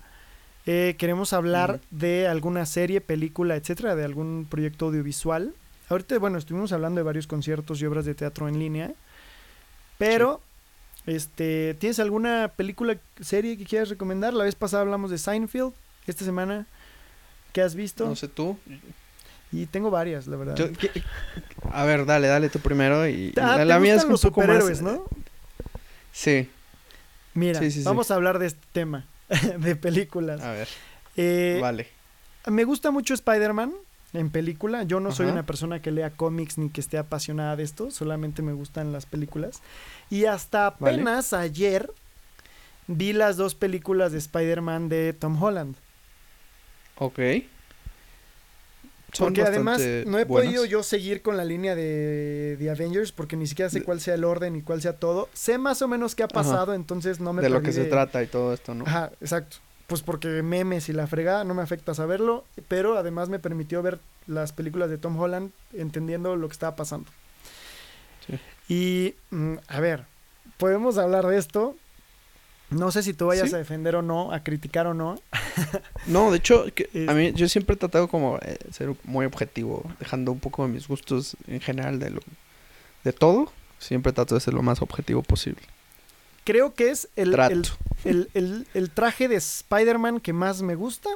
eh, queremos hablar de alguna serie, película, etcétera, de algún proyecto audiovisual. Ahorita, bueno, estuvimos hablando de varios conciertos y obras de teatro en línea, pero, este, ¿tienes alguna película, serie que quieras recomendar? La vez pasada hablamos de Seinfeld, esta semana, ¿qué has visto? No sé tú. Y tengo varias, la verdad. Yo- ¿qué- a ver, dale, dale tú primero. Y Ah, la, ¿te la mía es un los poco más. ¿no? Sí, Mira, Sí, sí, sí. vamos a hablar de este tema, de películas. a ver, Eh, vale. Me gusta mucho Spider-Man en película. Yo no soy una persona que lea cómics ni que esté apasionada de esto, solamente me gustan las películas. Y hasta Vale. apenas ayer vi las dos películas de Spider-Man de Tom Holland. Ok. Son Porque además no he buenas. podido yo seguir con la línea de, de Avengers porque ni siquiera sé cuál sea el orden y cuál sea todo. Sé más o menos qué ha Ajá. pasado, entonces no me de lo que se de- trata y todo esto, ¿no? Ajá, exacto. Pues porque memes y la fregada no me afecta saberlo, pero además me permitió ver las películas de Tom Holland entendiendo lo que estaba pasando. Sí. Y, mm, a ver, podemos hablar de esto. No sé si tú vayas Sí. a defender o no, a criticar o no. No, de hecho, que a mí yo siempre he tratado como eh, ser muy objetivo, dejando un poco de mis gustos en general de lo de todo. Siempre trato de ser lo más objetivo posible. Creo que es el, el, el- el- el traje de Spider-Man que más me gusta.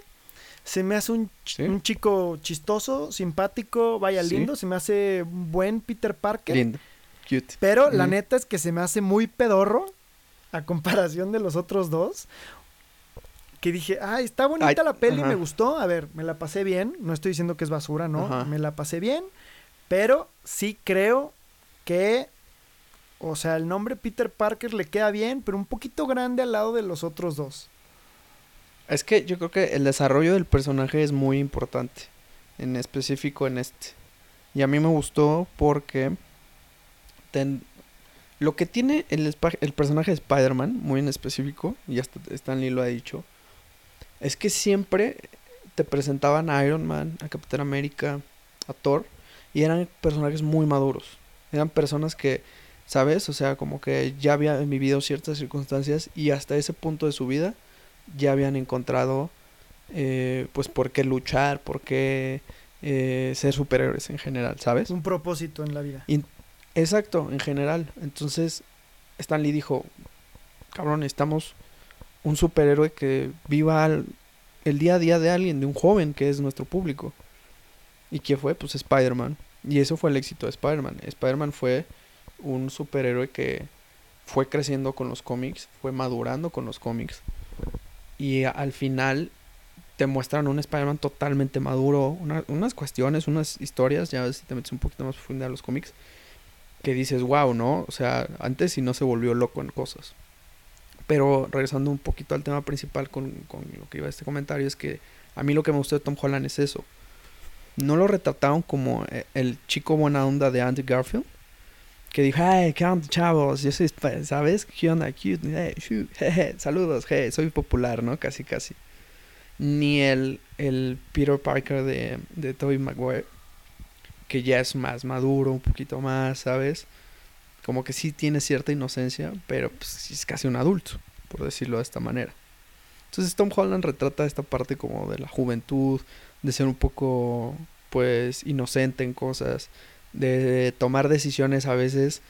Se me hace un, ch- Sí. un chico chistoso, simpático, vaya Sí. lindo. Se me hace un buen Peter Parker. Lindo, cute. Pero la neta es que se me hace muy pedorro a comparación de los otros dos. Que dije, ay, está bonita Ay, la peli, ajá. me gustó. A ver, me la pasé bien. No estoy diciendo que es basura, no. Ajá. Me la pasé bien. Pero sí creo que, o sea, el nombre Peter Parker le queda bien, pero un poquito grande al lado de los otros dos. Es que yo creo que el desarrollo del personaje es muy importante, en específico en este. Y a mí me gustó porque ten- lo que tiene el, el personaje de Spider-Man, muy en específico, y hasta Stan Lee lo ha dicho, es que siempre te presentaban a Iron Man, a Capitán América, a Thor, y eran personajes muy maduros. Eran personas que, ¿sabes? O sea, como que ya habían vivido ciertas circunstancias y hasta ese punto de su vida ya habían encontrado, eh, pues, por qué luchar, por qué eh, ser superhéroes en general, ¿sabes? Un propósito en la vida. Exacto, en general. Entonces, Stan Lee dijo, cabrón, necesitamos un superhéroe que viva el día a día de alguien, de un joven que es nuestro público. ¿Y qué fue? Pues Spider-Man. Y eso fue el éxito de Spider-Man. Spider-Man fue un superhéroe que fue creciendo con los cómics, fue madurando con los cómics. Y al final te muestran un Spider-Man totalmente maduro, una- unas cuestiones, unas historias, ya si te metes un poquito más profunda a los cómics, que dices, wow, ¿no? O sea, antes sí no se volvió loco en cosas. Pero regresando un poquito al tema principal con, con lo que iba a este comentario, es que a mí lo que me gustó de Tom Holland es eso. No lo retrataron como eh, el chico buena onda de Andy Garfield. Que dijo, ay, qué onda, chavos, yo soy, ¿sabes? ¿Qué onda? Cute, hey, saludos, hey, soy popular, ¿no? Casi, casi. Ni el, el Peter Parker de, de Tobey Maguire, que ya es más maduro, un poquito más, ¿sabes? Como que sí tiene cierta inocencia, pero pues es casi un adulto, por decirlo de esta manera. Entonces Tom Holland retrata esta parte como de la juventud, de ser un poco pues inocente en cosas, de tomar decisiones a veces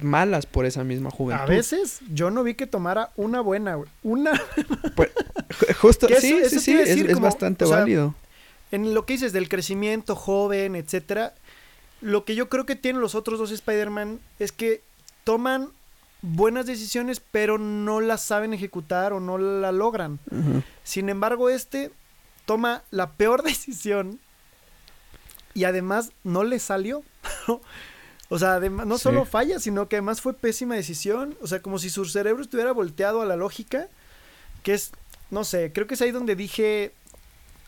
malas por esa misma juventud. A veces yo no vi que tomara una buena, Una. Pues, justo, sí, sí, sí, es, bastante válido. En lo que dices del crecimiento joven, etcétera, lo que yo creo que tienen los otros dos Spider-Man es que toman buenas decisiones, pero no las saben ejecutar o no la logran. Sin embargo, este toma la peor decisión y además no le salió. o sea, además, no solo falla, sino que además fue pésima decisión. O sea, como si su cerebro estuviera volteado a la lógica, que es, no sé, creo que es ahí donde dije,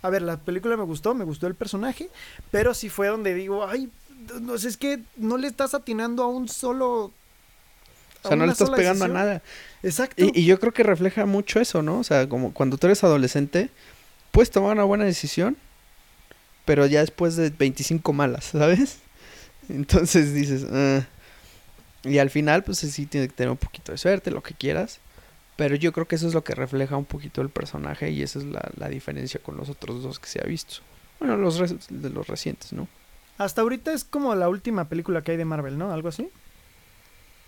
a ver, la película me gustó, me gustó el personaje, pero sí fue donde digo, ay, no sé, es que no le estás atinando a un solo o sea, no le estás pegando a nada. Exacto. Y, yo creo que refleja mucho eso, ¿no? O sea, como cuando tú eres adolescente, puedes tomar una buena decisión, pero ya después de 25 malas, ¿sabes? Entonces dices, ah". y al final, pues sí, tiene que tener un poquito de suerte, lo que quieras. Pero yo creo que eso es lo que refleja un poquito el personaje y esa es la, diferencia con los otros dos que se ha visto. Bueno, los de los recientes, ¿no? Hasta ahorita es como la última película que hay de Marvel, ¿no? Algo así.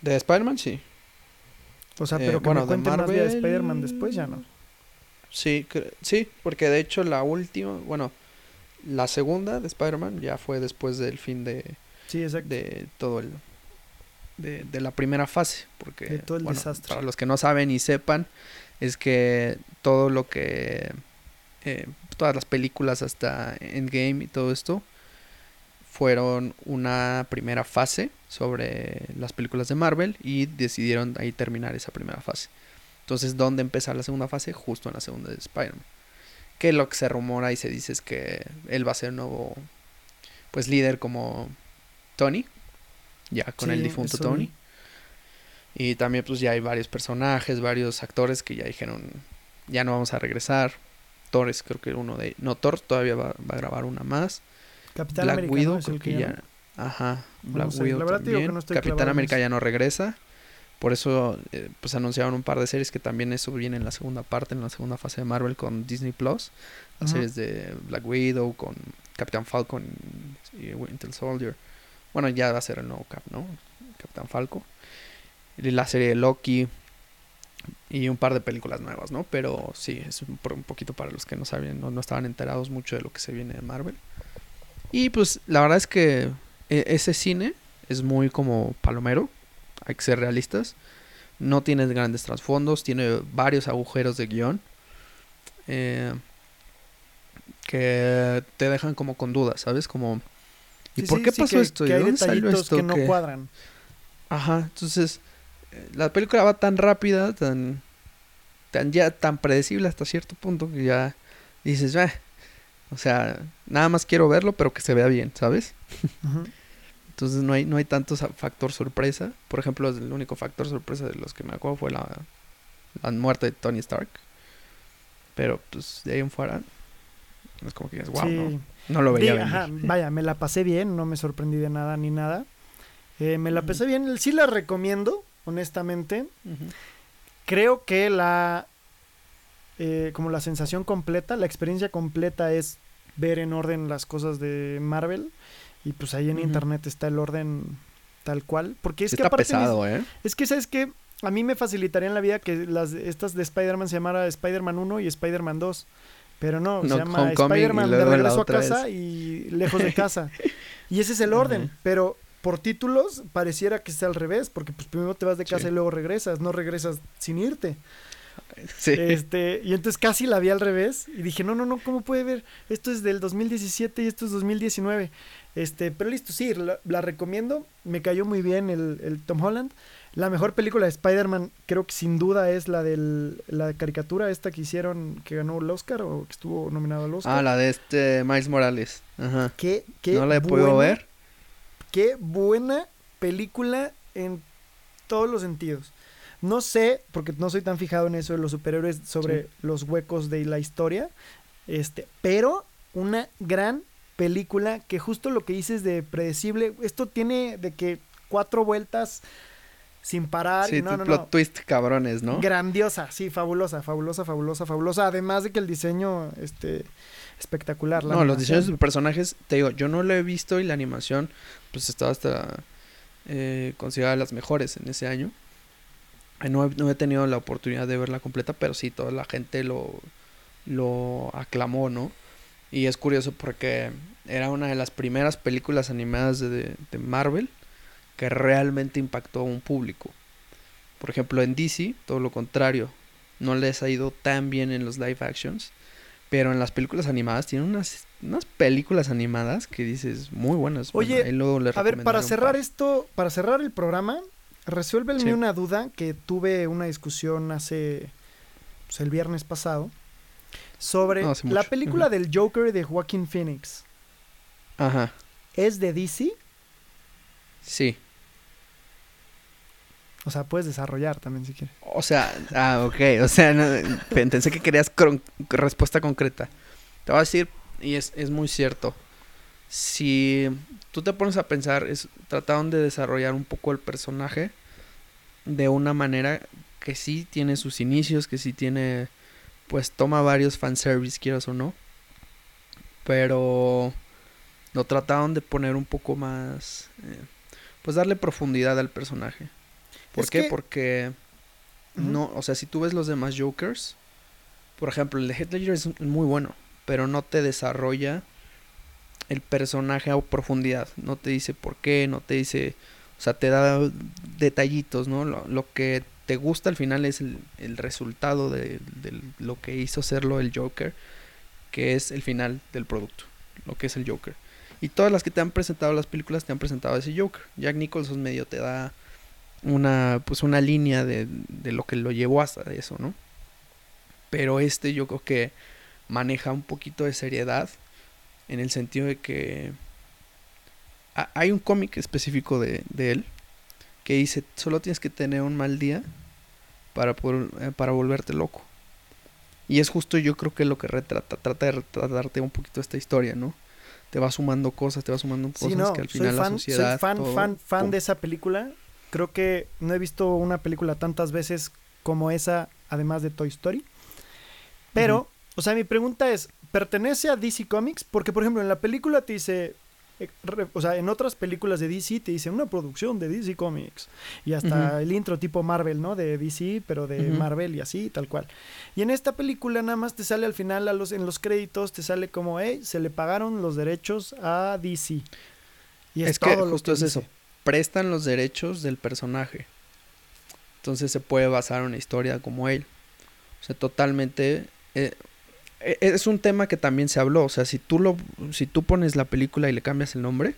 De Spider-Man, sí. O sea, pero eh, que bueno, me cuenten más de Spider-Man después ya no. Sí, sí, porque de hecho la última, bueno, la segunda de Spider-Man ya fue después del fin de, sí, exacto. de todo el de, de, la primera fase, porque de todo el desastre. para los que no saben y sepan es que todo lo que eh, todas las películas hasta Endgame y todo esto fueron una primera fase sobre las películas de Marvel y decidieron ahí terminar esa primera fase. Entonces, ¿dónde empezar la segunda fase? Justo en la segunda de Spider-Man. Que lo que se rumora y se dice es que él va a ser nuevo, pues líder como Tony, ya con el difunto Tony. Y también pues ya hay varios personajes, varios actores que ya dijeron, ya no vamos a regresar. Thor es creo que uno de... No, Thor todavía va a grabar una más. Capitán Black Widow, creo que ya. Ajá, Black Widow también. Capitán América ya no regresa. Por eso, eh, pues anunciaron un par de series que también eso viene en la segunda parte, en la segunda fase de Marvel con Disney Plus. Las series de Black Widow, con Capitán Falcon y Winter Soldier. Bueno, ya va a ser el nuevo Cap, ¿no? Capitán Falco. La serie de Loki. Y un par de películas nuevas, ¿no? Pero sí, es un, un poquito para los que no sabían, no, no estaban enterados mucho de lo que se viene de Marvel. Y pues la verdad es que e, ese cine es muy como palomero, hay que ser realistas. No tiene grandes trasfondos, tiene varios agujeros de guion eh, que te dejan como con dudas, ¿sabes? Como, ¿y por qué pasó esto? Que hay detallitos que no cuadran. Ajá, entonces eh, la película va tan rápida, tan, tan ya tan predecible hasta cierto punto que ya dices, eh, o sea, nada más quiero verlo, pero que se vea bien, ¿sabes? Entonces no hay, no hay tanto factor sorpresa. Por ejemplo, el único factor sorpresa de los que me acuerdo fue la, la muerte de Tony Stark. Pero pues de ahí en fuera, es como que dices, wow, no, no, lo veía ajá, Vaya, me la pasé bien, no me sorprendí de nada ni nada. Eh, me la pasé bien, sí la recomiendo, honestamente. Creo que la eh, como la sensación completa, la experiencia completa es ver en orden las cosas de Marvel y pues ahí en internet está el orden tal cual, porque es que está pesado, ¿eh? Es que sabes que a mí me facilitaría en la vida que las estas de Spider-Man se llamara Spider-Man 1 y Spider-Man 2. Pero no, se llama Spider-Man de regreso a casa y lejos de casa. y ese es el orden, pero por títulos pareciera que está al revés, porque pues primero te vas de casa y luego regresas, no regresas sin irte. Sí. Este, y entonces casi la vi al revés y dije, no, no, no, ¿cómo puede ver? Esto es del 2017 y esto es 2019. Este, pero listo, sí, la, la recomiendo. Me cayó muy bien el, el Tom Holland. La mejor película de Spider-Man, creo que sin duda es la de la caricatura esta que hicieron, que ganó el Oscar o que estuvo nominado al Oscar. Ah, la de este Miles Morales. Ajá. Qué, qué no la he podido ver. Qué buena película en todos los sentidos. No sé, porque no soy tan fijado en eso de los superhéroes sobre Sí. los huecos de la historia, este, pero una gran película que justo lo que dices de predecible, esto tiene de que cuatro vueltas sin parar, Sí, no, tu no, plot no. twist cabrones, ¿no? Grandiosa, sí, fabulosa, fabulosa, fabulosa, fabulosa. Además de que el diseño, este, espectacular. la No, los diseños de personajes, te digo, yo no lo he visto y la animación, pues estaba hasta eh, considerada de las mejores en ese año. Eh, No he, no he tenido la oportunidad de verla completa, pero sí, toda la gente lo, lo aclamó, ¿no? Y es curioso porque era una de las primeras películas animadas de, de Marvel que realmente impactó a un público. Por ejemplo, en DC, todo lo contrario, no les ha ido tan bien en los live actions. Pero en las películas animadas tienen unas, unas películas animadas que dices muy buenas. Oye, A ver, para cerrar par. esto, para cerrar el programa, resuélveme Sí. una duda que tuve una discusión hace pues, el viernes pasado sobre No, la película del Joker de Joaquin Phoenix. Ajá, ¿Es de DC? sí. O sea, puedes desarrollar también si quieres. O sea, ah, ok. O sea, no, pensé que querías respuesta concreta. Te voy a decir, y es, es muy cierto. Si tú te pones a pensar, es, trataron de desarrollar un poco el personaje de una manera que sí tiene sus inicios, que sí tiene, pues toma varios fanservice, quieras o no. Pero lo trataron de poner un poco más, eh, pues darle profundidad al personaje. ¿Por Es qué? que- Porque no, o sea, si tú ves los demás Jokers, por ejemplo, el de Heath Ledger es muy bueno, pero no te desarrolla el personaje a profundidad, no te dice por qué, no te dice, o sea, te da detallitos, ¿no? Lo, lo que te gusta al final es el, el resultado de, de lo que hizo serlo el Joker, que es el final del producto, lo que es el Joker. Y todas las que te han presentado las películas te han presentado ese Joker. Jack Nicholson medio te da una pues una línea de, de lo que lo llevó hasta eso, ¿no? Pero este yo creo que maneja un poquito de seriedad en el sentido de que ha- hay un cómic específico de, de él que dice solo tienes que tener un mal día para poder- eh, para volverte loco. Y es justo yo creo que lo que retrata, trata de retratarte un poquito esta historia, ¿no? Te va sumando cosas, te va sumando cosas Sí, no, que al soy final la sociedad soy fan, todo fan, fan de esa película. Creo que no he visto una película tantas veces como esa, además de Toy Story. Pero, o sea, mi pregunta es, ¿pertenece a DC Comics? Porque, por ejemplo, en la película te dice, eh, o sea, en otras películas de DC te dice una producción de DC Comics. Y hasta el intro tipo Marvel, ¿no? De DC, pero de. Marvel y así, tal cual. Y en esta película nada más te sale al final, a los, en los créditos, te sale como, hey, se le pagaron los derechos a DC. Y es, Es que todo lo justo es dice. eso. Prestan los derechos del personaje. Entonces se puede basar en una historia como él. O sea, totalmente... eh, eh, es un tema que también se habló. O sea, si tú, lo, si tú pones la película y le cambias el nombre,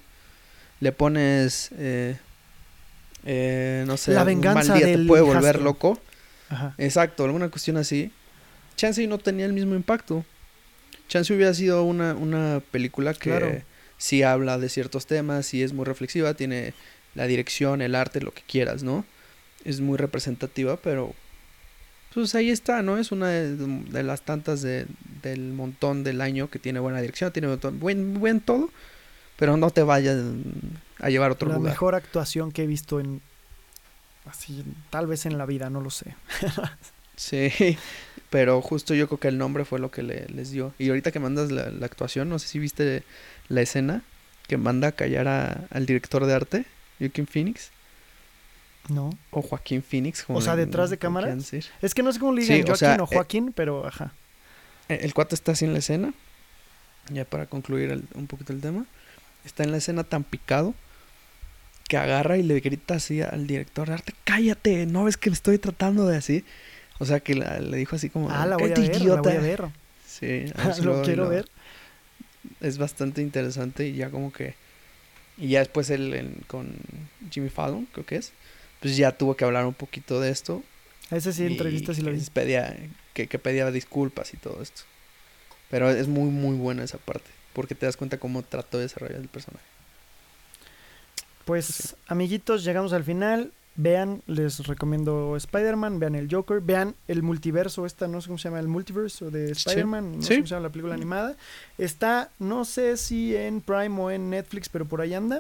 le pones... eh, eh, no sé, La un venganza mal día te puede volver loco. Ajá. Exacto, alguna cuestión así. Chance no tenía el mismo impacto. Chance hubiera sido una, una película que Claro. sí habla de ciertos temas, sí es muy reflexiva, tiene la dirección, el arte, lo que quieras, ¿no? Es muy representativa, pero pues ahí está, ¿no? Es una de, de las tantas de, del montón del año que tiene buena dirección, tiene montón- buen, buen todo, pero no te vayas a llevar a otro La lugar. mejor actuación que he visto en. Así, tal vez en la vida, no lo sé. Sí, pero justo yo creo que el nombre fue lo que le- les dio. Y ahorita que mandas la, la actuación, no sé si viste la escena que manda a callar a- al director de arte, Joaquin Phoenix, No. o Joaquín Phoenix. como O sea, detrás de decir. Es que no sé cómo le Sí, digan o Joaquín sea, o eh, Joaquín, pero ajá. El, el cuate está así en la escena, ya para concluir el- un poquito el tema, está en la escena tan picado que agarra y le grita así al director de arte, cállate, no ves que me estoy tratando de así. O sea, que la- le dijo así como... Ah, la voy a "Cállate, ver, la idiota". voy a ver. Sí, a ver si Lo luego quiero lo- ver. Es bastante interesante y ya como que... Y ya después él en- con Jimmy Fallon, creo que es, pues ya tuvo que hablar un poquito de esto. A ese sí, entrevistas y lo vi. pedía, que, que pedía disculpas y todo esto. Pero es muy, muy buena esa parte, porque te das cuenta cómo trató de desarrollar el personaje. Pues, amiguitos, llegamos al final. Vean, les recomiendo Spider-Man, vean el Joker, vean el multiverso, esta no sé cómo se llama, el multiverso de Spider-Man, no sé cómo se llama la película animada. Está, no sé si en Prime o en Netflix, pero por ahí anda.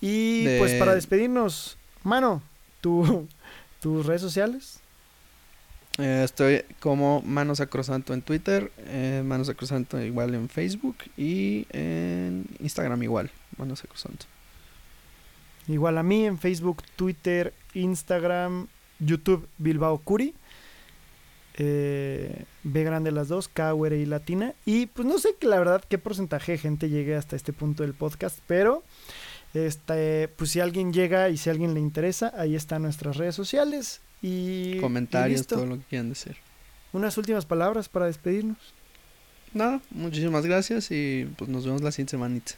Y De- pues para despedirnos, mano, tu, tus redes sociales. Eh, estoy como Manos Sacrosanto en Twitter, eh, Manos Sacrosanto igual en Facebook y en Instagram igual, Manos Sacrosanto. Igual a mí en Facebook, Twitter, Instagram, YouTube, Bilbao Curi. Eh, B grande las dos, K, U, R y latina. Y pues no sé que la verdad qué porcentaje de gente llegue hasta este punto del podcast, pero este, pues si alguien llega y si alguien le interesa, ahí están nuestras redes sociales. Y, Comentarios, todo lo que quieran decir. Unas últimas palabras para despedirnos. Nada, muchísimas gracias y pues nos vemos la siguiente semanita.